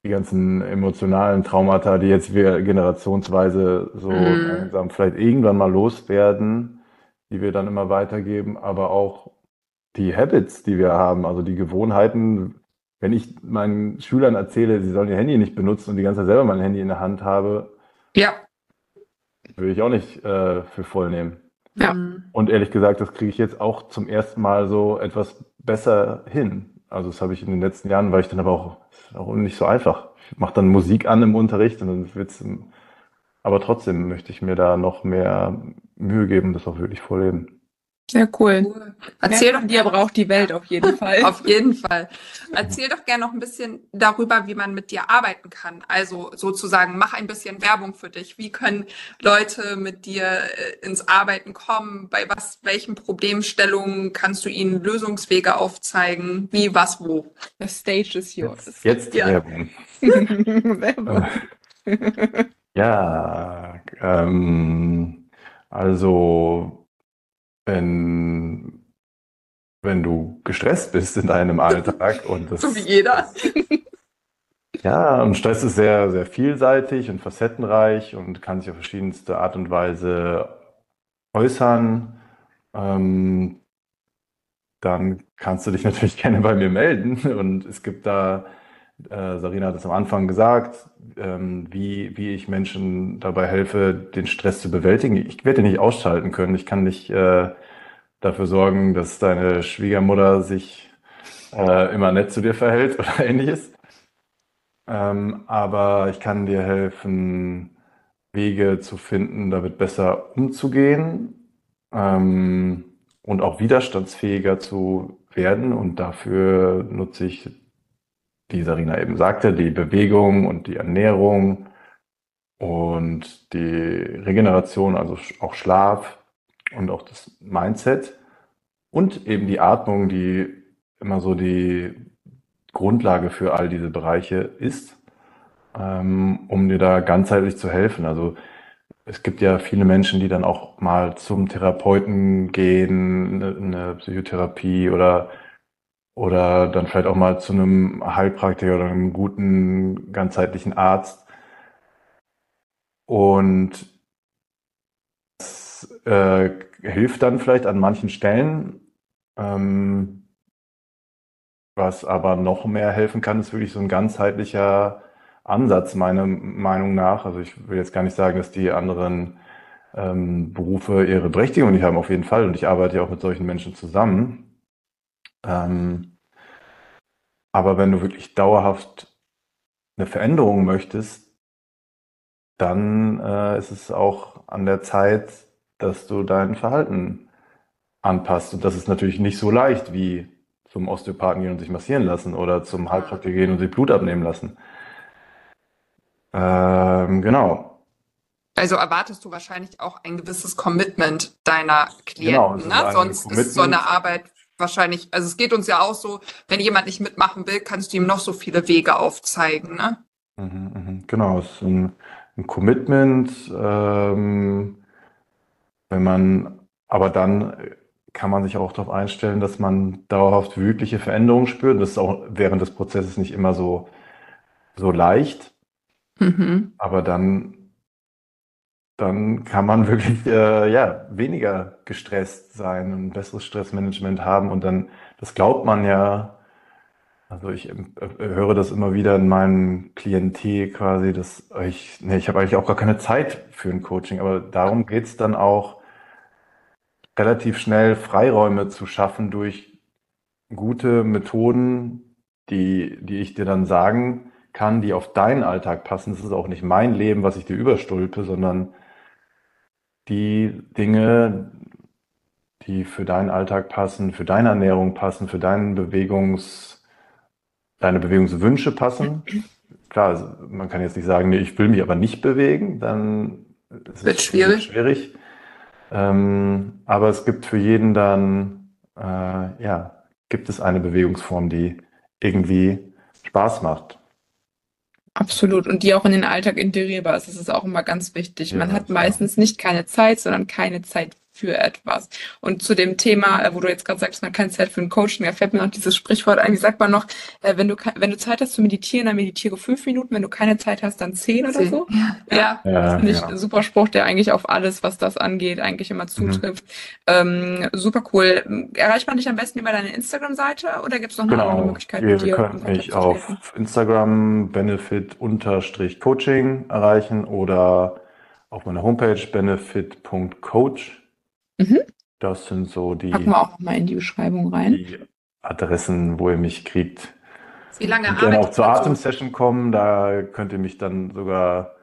die ganzen emotionalen Traumata, die jetzt wir generationsweise so mm, langsam vielleicht irgendwann mal loswerden, die wir dann immer weitergeben, aber auch die Habits, die wir haben, also die Gewohnheiten. Wenn ich meinen Schülern erzähle, sie sollen ihr Handy nicht benutzen und die ganze Zeit selber mein Handy in der Hand habe, ja, würde ich auch nicht äh, für voll nehmen. ja. mm, Und ehrlich gesagt, das kriege ich jetzt auch zum ersten Mal so etwas besser hin. Also das habe ich in den letzten Jahren, weil ich dann aber auch, auch nicht so einfach. Ich mache dann Musik an im Unterricht und dann wird's, aber trotzdem möchte ich mir da noch mehr Mühe geben, das auch wirklich vorleben. Sehr cool. Erzähl doch dir braucht die Welt auf jeden Fall. Auf jeden Fall. Erzähl doch gerne noch ein bisschen darüber, wie man mit dir arbeiten kann. Also sozusagen, mach ein bisschen Werbung für dich. Wie können Leute mit dir äh, ins Arbeiten kommen? Bei was, welchen Problemstellungen kannst du ihnen Lösungswege aufzeigen? Wie, was, wo? The stage is Jetzt, yours. jetzt Ja. Werbung. Werbung. Ja, ähm, also wenn, wenn du gestresst bist in deinem Alltag und So wie das jeder. Ja, und Stress ist sehr, sehr vielseitig und facettenreich und kann sich auf verschiedenste Art und Weise äußern. Ähm, dann kannst du dich natürlich gerne bei mir melden. Und es gibt da, Sarina hat es am Anfang gesagt, ähm, wie, wie ich Menschen dabei helfe, den Stress zu bewältigen. Ich werde ihn nicht ausschalten können. Ich kann nicht äh, dafür sorgen, dass deine Schwiegermutter sich äh, immer nett zu dir verhält oder ähnliches. Ähm, aber ich kann dir helfen, Wege zu finden, damit besser umzugehen, ähm, und auch widerstandsfähiger zu werden. Und dafür nutze ich, wie Sarina eben sagte, die Bewegung und die Ernährung und die Regeneration, also auch Schlaf und auch das Mindset und eben die Atmung, die immer so die Grundlage für all diese Bereiche ist, ähm, um dir da ganzheitlich zu helfen. Also es gibt ja viele Menschen, die dann auch mal zum Therapeuten gehen, eine, eine Psychotherapie oder, oder dann vielleicht auch mal zu einem Heilpraktiker oder einem guten ganzheitlichen Arzt. Und das äh, hilft dann vielleicht an manchen Stellen. Ähm, was aber noch mehr helfen kann, ist wirklich so ein ganzheitlicher Ansatz, meiner Meinung nach. Also ich will jetzt gar nicht sagen, dass die anderen ähm, Berufe ihre Berechtigung nicht haben, auf jeden Fall. Und ich arbeite ja auch mit solchen Menschen zusammen. Ähm, aber wenn du wirklich dauerhaft eine Veränderung möchtest, dann äh, ist es auch an der Zeit, dass du dein Verhalten anpasst. Und das ist natürlich nicht so leicht wie zum Osteopathen gehen und sich massieren lassen oder zum Heilpraktiker gehen und sich Blut abnehmen lassen. Ähm, genau. Also erwartest du wahrscheinlich auch ein gewisses Commitment deiner Genau, Klienten, ist ne? Sonst ist so eine Commitment. Arbeit wahrscheinlich, also es geht uns ja auch so, wenn jemand nicht mitmachen will, kannst du ihm noch so viele Wege aufzeigen, ne? Mhm, mhm. Genau, es ist ein, ein Commitment. Ähm, wenn man, aber dann kann man sich auch darauf einstellen, dass man dauerhaft wirkliche Veränderungen spürt. Das ist auch während des Prozesses nicht immer so, so leicht, Mhm. aber dann, dann kann man wirklich äh, ja, weniger gestresst sein und ein besseres Stressmanagement haben. Und dann, das glaubt man ja Also ich äh, höre das immer wieder in meinem Klientel quasi, dass ich, nee, ich habe eigentlich auch gar keine Zeit für ein Coaching, aber darum geht es dann auch, relativ schnell Freiräume zu schaffen durch gute Methoden, die, die ich dir dann sagen kann, die auf deinen Alltag passen. Das ist auch nicht mein Leben, was ich dir überstülpe, sondern die Dinge, die für deinen Alltag passen, für deine Ernährung passen, für deinen Bewegungs, deine Bewegungswünsche passen. Klar, also man kann jetzt nicht sagen, nee, ich will mich aber nicht bewegen, dann ist Wird es schwierig. schwierig. Ähm, aber es gibt für jeden dann, äh, ja, gibt es eine Bewegungsform, die irgendwie Spaß macht. Absolut. Und die auch in den Alltag integrierbar ist. Das ist auch immer ganz wichtig. Man hat meistens nicht keine Zeit, sondern keine Zeit für etwas. Und zu dem Thema, äh, wo du jetzt gerade sagst, man hat keine Zeit für ein Coaching, da fällt mir noch dieses Sprichwort ein, wie sagt man noch, äh, wenn du, wenn du Zeit hast zu meditieren, dann meditiere fünf Minuten, wenn du keine Zeit hast, dann zehn oder so. Ja, ja, das finde ich ja. ein super Spruch, der eigentlich auf alles, was das angeht, eigentlich immer mhm. zutrifft. Mhm. Ähm, super cool. Erreicht man dich am besten über deine Instagram-Seite oder gibt es noch eine genau. andere Möglichkeit mit dir? können mich auf Instagram benefit-coaching erreichen oder auf meiner Homepage benefit.coach Mhm. Das sind so die. Packen wir auch nochmal in die Beschreibung rein. Die Adressen, wo ihr mich kriegt. Wie lange ihr gerne auch zur Atemsession kommen, da könnt ihr mich dann sogar,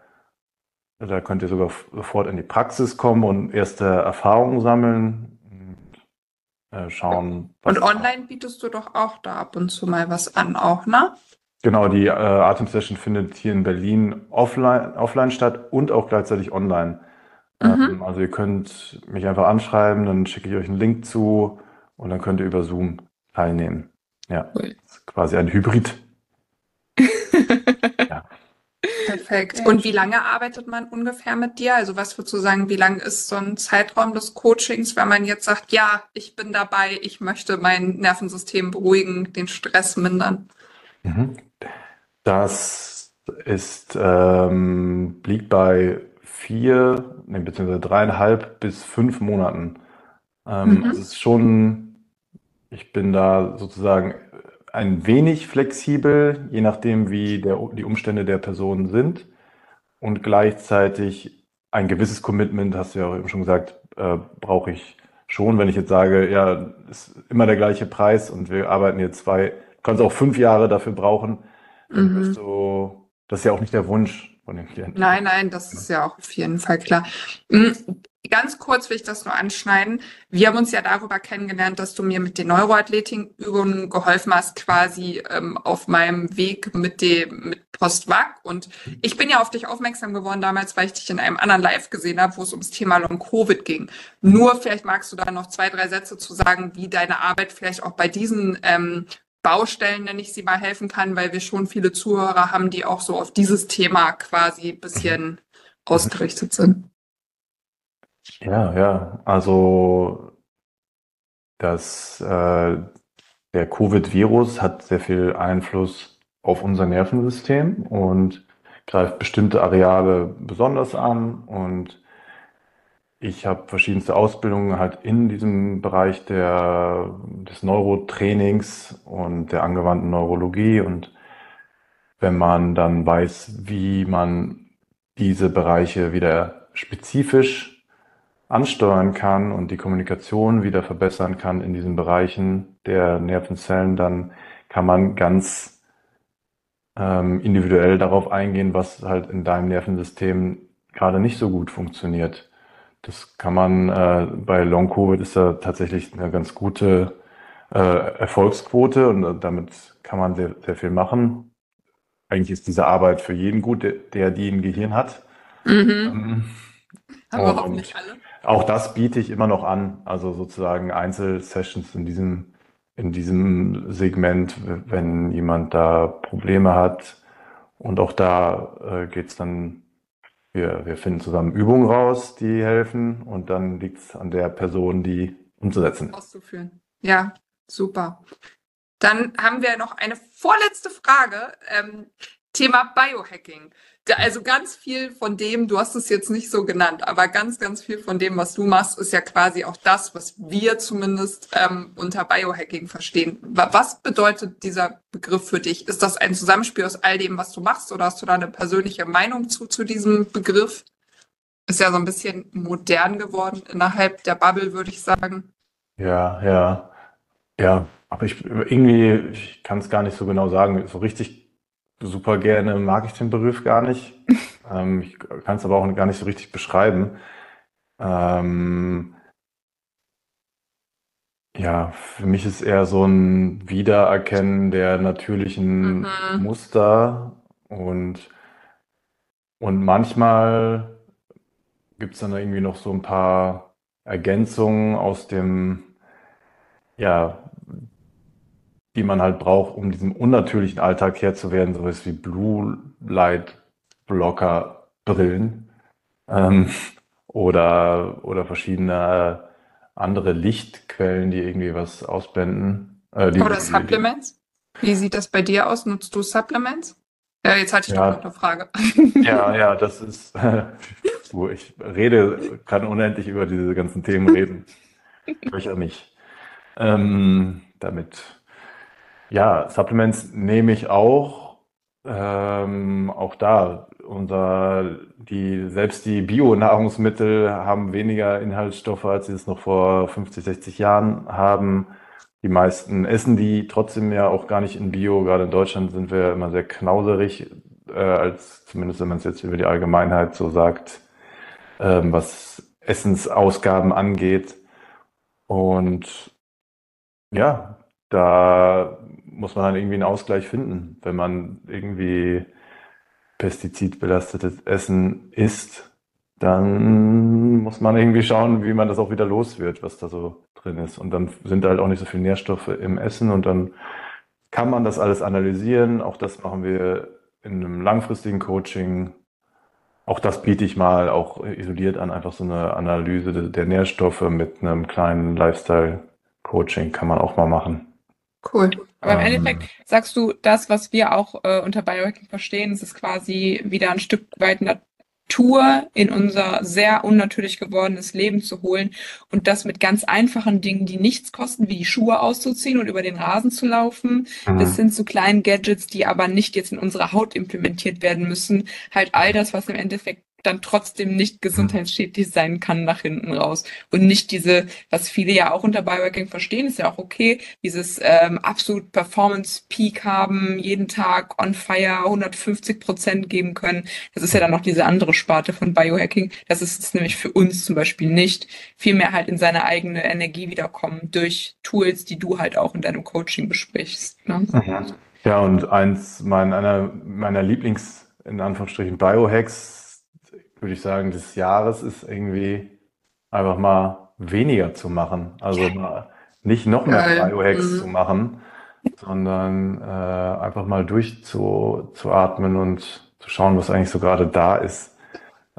da könnt ihr sogar sofort in die Praxis kommen und erste Erfahrungen sammeln. Und, äh, schauen. Und online bietest du doch auch da ab und zu mal was an, auch, ne? Genau, die äh, Atemsession findet hier in Berlin offline, offline statt und auch gleichzeitig online. Mhm. Also ihr könnt mich einfach anschreiben, dann schicke ich euch einen Link zu und dann könnt ihr über Zoom teilnehmen. Ja, cool. quasi ein Hybrid. ja. Perfekt. Und wie lange arbeitet man ungefähr mit dir? Also was würdest du sagen, wie lang ist so ein Zeitraum des Coachings, wenn man jetzt sagt, ja, ich bin dabei, ich möchte mein Nervensystem beruhigen, den Stress mindern? Mhm. Das ist, ähm, liegt bei vier, nee, beziehungsweise dreieinhalb bis fünf Monaten. Ähm, mhm. Also es ist schon, ich bin da sozusagen ein wenig flexibel, je nachdem, wie der, die Umstände der Person sind. Und gleichzeitig ein gewisses Commitment, hast du ja auch eben schon gesagt, äh, brauche ich schon. Wenn ich jetzt sage, ja, ist immer der gleiche Preis und wir arbeiten jetzt zwei, kannst auch fünf Jahre dafür brauchen, dann mhm. wirst du, das ist ja auch nicht der Wunsch von den Klienten. Nein, nein, das ist ja auch auf jeden Fall klar. Hm, ganz kurz will ich das nur anschneiden. Wir haben uns ja darüber kennengelernt, dass du mir mit den Neuroathletikübungen geholfen hast, quasi ähm, auf meinem Weg mit dem mit Postwag. Und ich bin ja auf dich aufmerksam geworden damals, weil ich dich in einem anderen Live gesehen habe, wo es ums Thema Long Covid ging. Nur vielleicht magst du da noch zwei, drei Sätze zu sagen, wie deine Arbeit vielleicht auch bei diesen ähm, Baustellen, nenne ich sie mal, helfen kann, weil wir schon viele Zuhörer haben, die auch so auf dieses Thema quasi ein bisschen ausgerichtet sind. Ja, ja, also das, äh, der Covid-Virus hat sehr viel Einfluss auf unser Nervensystem und greift bestimmte Areale besonders an und ich habe verschiedenste Ausbildungen halt in diesem Bereich der, des Neurotrainings und der angewandten Neurologie. Und wenn man dann weiß, wie man diese Bereiche wieder spezifisch ansteuern kann und die Kommunikation wieder verbessern kann in diesen Bereichen der Nervenzellen, dann kann man ganz ähm, individuell darauf eingehen, was halt in deinem Nervensystem gerade nicht so gut funktioniert. Das kann man äh, bei Long Covid ist da tatsächlich eine ganz gute äh, Erfolgsquote und äh, damit kann man sehr, sehr viel machen. Eigentlich ist diese Arbeit für jeden gut, der, der die ein Gehirn hat. Mhm. Ähm, Aber auch nicht alle. Auch das biete ich immer noch an, also sozusagen Einzelsessions in diesem in diesem Segment, wenn jemand da Probleme hat. Und auch da äh, geht es dann wir, wir finden zusammen Übungen raus, die helfen und dann liegt es an der Person, die umzusetzen. Auszuführen. Ja, super. Dann haben wir noch eine vorletzte Frage. Ähm, Thema Biohacking. Also ganz viel von dem, du hast es jetzt nicht so genannt, aber ganz, ganz viel von dem, was du machst, ist ja quasi auch das, was wir zumindest ähm, unter Biohacking verstehen. Was bedeutet dieser Begriff für dich? Ist das ein Zusammenspiel aus all dem, was du machst, oder hast du da eine persönliche Meinung zu, zu diesem Begriff? Ist ja so ein bisschen modern geworden innerhalb der Bubble, würde ich sagen. Ja, ja, ja. Aber ich irgendwie, ich kann es gar nicht so genau sagen. So richtig super gerne mag ich den Begriff gar nicht. ähm, ich kann es aber auch gar nicht so richtig beschreiben. Ähm, ja, für mich ist eher so ein Wiedererkennen der natürlichen mhm. Muster und, und manchmal gibt es dann irgendwie noch so ein paar Ergänzungen aus dem, ja, die man halt braucht, um diesem unnatürlichen Alltag Herr zu werden, sowas wie Blue Light Blocker Brillen ähm, oder, oder verschiedene andere Lichtquellen, die irgendwie was ausblenden. Äh, die, oder Supplements? Wie sieht das bei dir aus? Nutzt du Supplements? Ja, jetzt hatte ich ja, doch noch eine Frage. Ja, ja, das ist, ich rede, kann unendlich über diese ganzen Themen reden. Ich auch nicht. Ähm, damit ja, Supplements nehme ich auch. Ähm, auch da, unser, die, selbst die Bio-Nahrungsmittel haben weniger Inhaltsstoffe, als sie es noch vor 50, 60 Jahren haben. Die meisten essen die trotzdem ja auch gar nicht in Bio. Gerade in Deutschland sind wir immer sehr knauserig, äh, als zumindest wenn man es jetzt über die Allgemeinheit so sagt, ähm, was Essensausgaben angeht. Und ja, da muss man dann irgendwie einen Ausgleich finden. Wenn man irgendwie pestizidbelastetes Essen isst, dann muss man irgendwie schauen, wie man das auch wieder los wird, was da so drin ist. Und dann sind halt auch nicht so viele Nährstoffe im Essen und dann kann man das alles analysieren. Auch das machen wir in einem langfristigen Coaching. Auch das biete ich mal auch isoliert an, einfach so eine Analyse der Nährstoffe mit einem kleinen Lifestyle-Coaching kann man auch mal machen. Cool. Aber im ähm, Endeffekt sagst du, das, was wir auch äh, unter Biohacking verstehen, es ist quasi wieder ein Stück weit Natur in unser sehr unnatürlich gewordenes Leben zu holen und das mit ganz einfachen Dingen, die nichts kosten, wie die Schuhe auszuziehen und über den Rasen zu laufen, mhm. bis hin zu kleinen Gadgets, die aber nicht jetzt in unsere Haut implementiert werden müssen. Halt all das, was im Endeffekt dann trotzdem nicht gesundheitsschädlich sein kann nach hinten raus. Und nicht diese, was viele ja auch unter Biohacking verstehen, ist ja auch okay, dieses ähm, absolut Performance-Peak haben, jeden Tag on fire 150 Prozent geben können. Das ist ja dann noch diese andere Sparte von Biohacking. Das ist es nämlich für uns zum Beispiel nicht. Vielmehr halt in seine eigene Energie wiederkommen durch Tools, die du halt auch in deinem Coaching besprichst. Ne? Mhm. Ja, und eins meiner, einer meiner Lieblings, in Anführungsstrichen, Biohacks würde ich sagen, des Jahres ist irgendwie einfach mal weniger zu machen. Also mal nicht noch mehr. Biohacks mhm. zu machen, sondern äh, einfach mal durchzuatmen und zu schauen, was eigentlich so gerade da ist.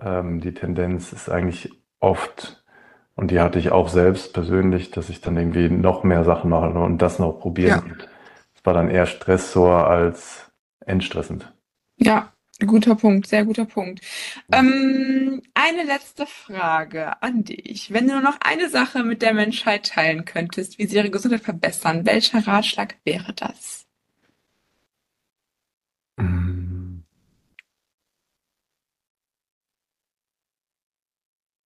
Ähm, die Tendenz ist eigentlich oft, und die hatte ich auch selbst persönlich, dass ich dann irgendwie noch mehr Sachen mache und das noch probieren. Ja. Es war dann eher Stressor als entstressend. Ja, Guter Punkt, sehr guter Punkt. Ähm, eine letzte Frage an dich. Wenn du nur noch eine Sache mit der Menschheit teilen könntest, wie sie ihre Gesundheit verbessern, welcher Ratschlag wäre das? Mm.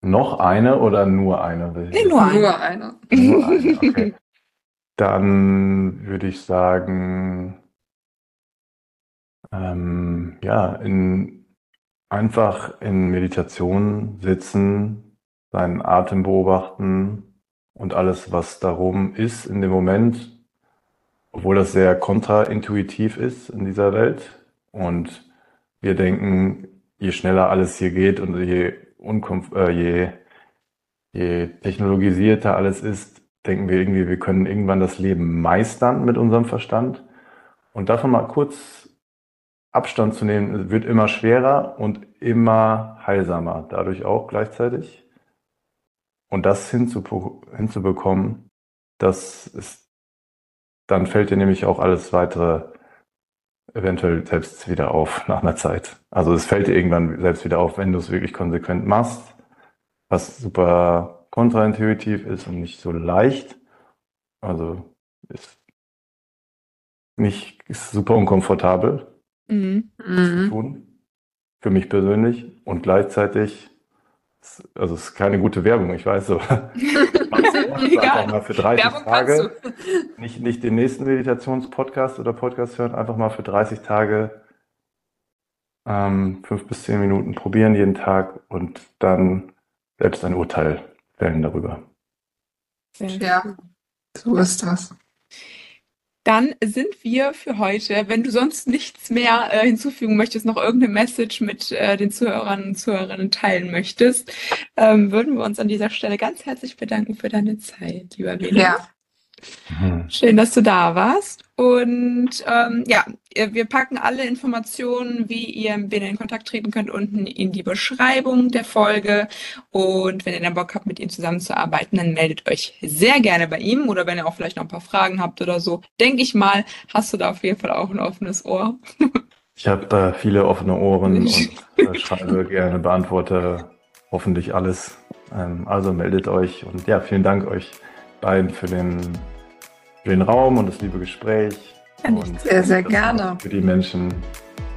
Noch eine oder nur eine? Nee, nur eine. Nur eine. Nur eine, okay. Dann würde ich sagen, ähm, ja, in, einfach in Meditation sitzen, seinen Atem beobachten und alles, was darum ist in dem Moment, obwohl das sehr kontraintuitiv ist in dieser Welt. Und wir denken, je schneller alles hier geht und je, unkomf äh, je, je technologisierter alles ist, denken wir irgendwie, wir können irgendwann das Leben meistern mit unserem Verstand. Und davon mal kurz Abstand zu nehmen, wird immer schwerer und immer heilsamer, dadurch auch gleichzeitig. Und das hinzubekommen, das ist, dann fällt dir nämlich auch alles weitere eventuell selbst wieder auf nach einer Zeit. Also es fällt dir irgendwann selbst wieder auf, wenn du es wirklich konsequent machst, was super kontraintuitiv ist und nicht so leicht. Also ist nicht ist super unkomfortabel mhm. zu tun für mich persönlich und gleichzeitig also es ist keine gute Werbung, ich weiß so. einfach mal für 30 Werbung Tage nicht, nicht den nächsten Meditationspodcast oder Podcast hören, einfach mal für 30 Tage ähm, fünf bis zehn Minuten probieren jeden Tag und dann selbst ein Urteil fällen darüber. Ja, so ist das. Dann sind wir für heute, wenn du sonst nichts mehr äh, hinzufügen möchtest, noch irgendeine Message mit äh, den Zuhörern und Zuhörerinnen teilen möchtest, ähm, würden wir uns an dieser Stelle ganz herzlich bedanken für deine Zeit, lieber Bene. Ja, Mhm. Schön, dass du da warst. Und ähm, ja, wir packen alle Informationen, wie ihr mit Bene in Kontakt treten könnt, unten in die Beschreibung der Folge. Und wenn ihr dann Bock habt, mit ihm zusammenzuarbeiten, dann meldet euch sehr gerne bei ihm. Oder wenn ihr auch vielleicht noch ein paar Fragen habt oder so, denke ich mal, hast du da auf jeden Fall auch ein offenes Ohr. ich habe da viele offene Ohren und äh, schreibe gerne, beantworte hoffentlich alles. Ähm, also meldet euch und ja, vielen Dank euch beiden für den, für den Raum und das liebe Gespräch. Ja, und sehr, sehr gerne. Für die Menschen.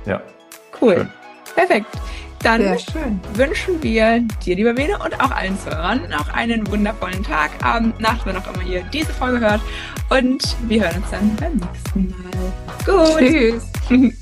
Ja. Cool. Schön. Perfekt. Dann wünschen wir dir, lieber Bene, und auch allen Zuhörern noch einen wundervollen Tag, Abend, Nacht, wenn auch immer ihr diese Folge hört. Und wir hören uns dann beim nächsten Mal. Gut. Tschüss. Tschüss.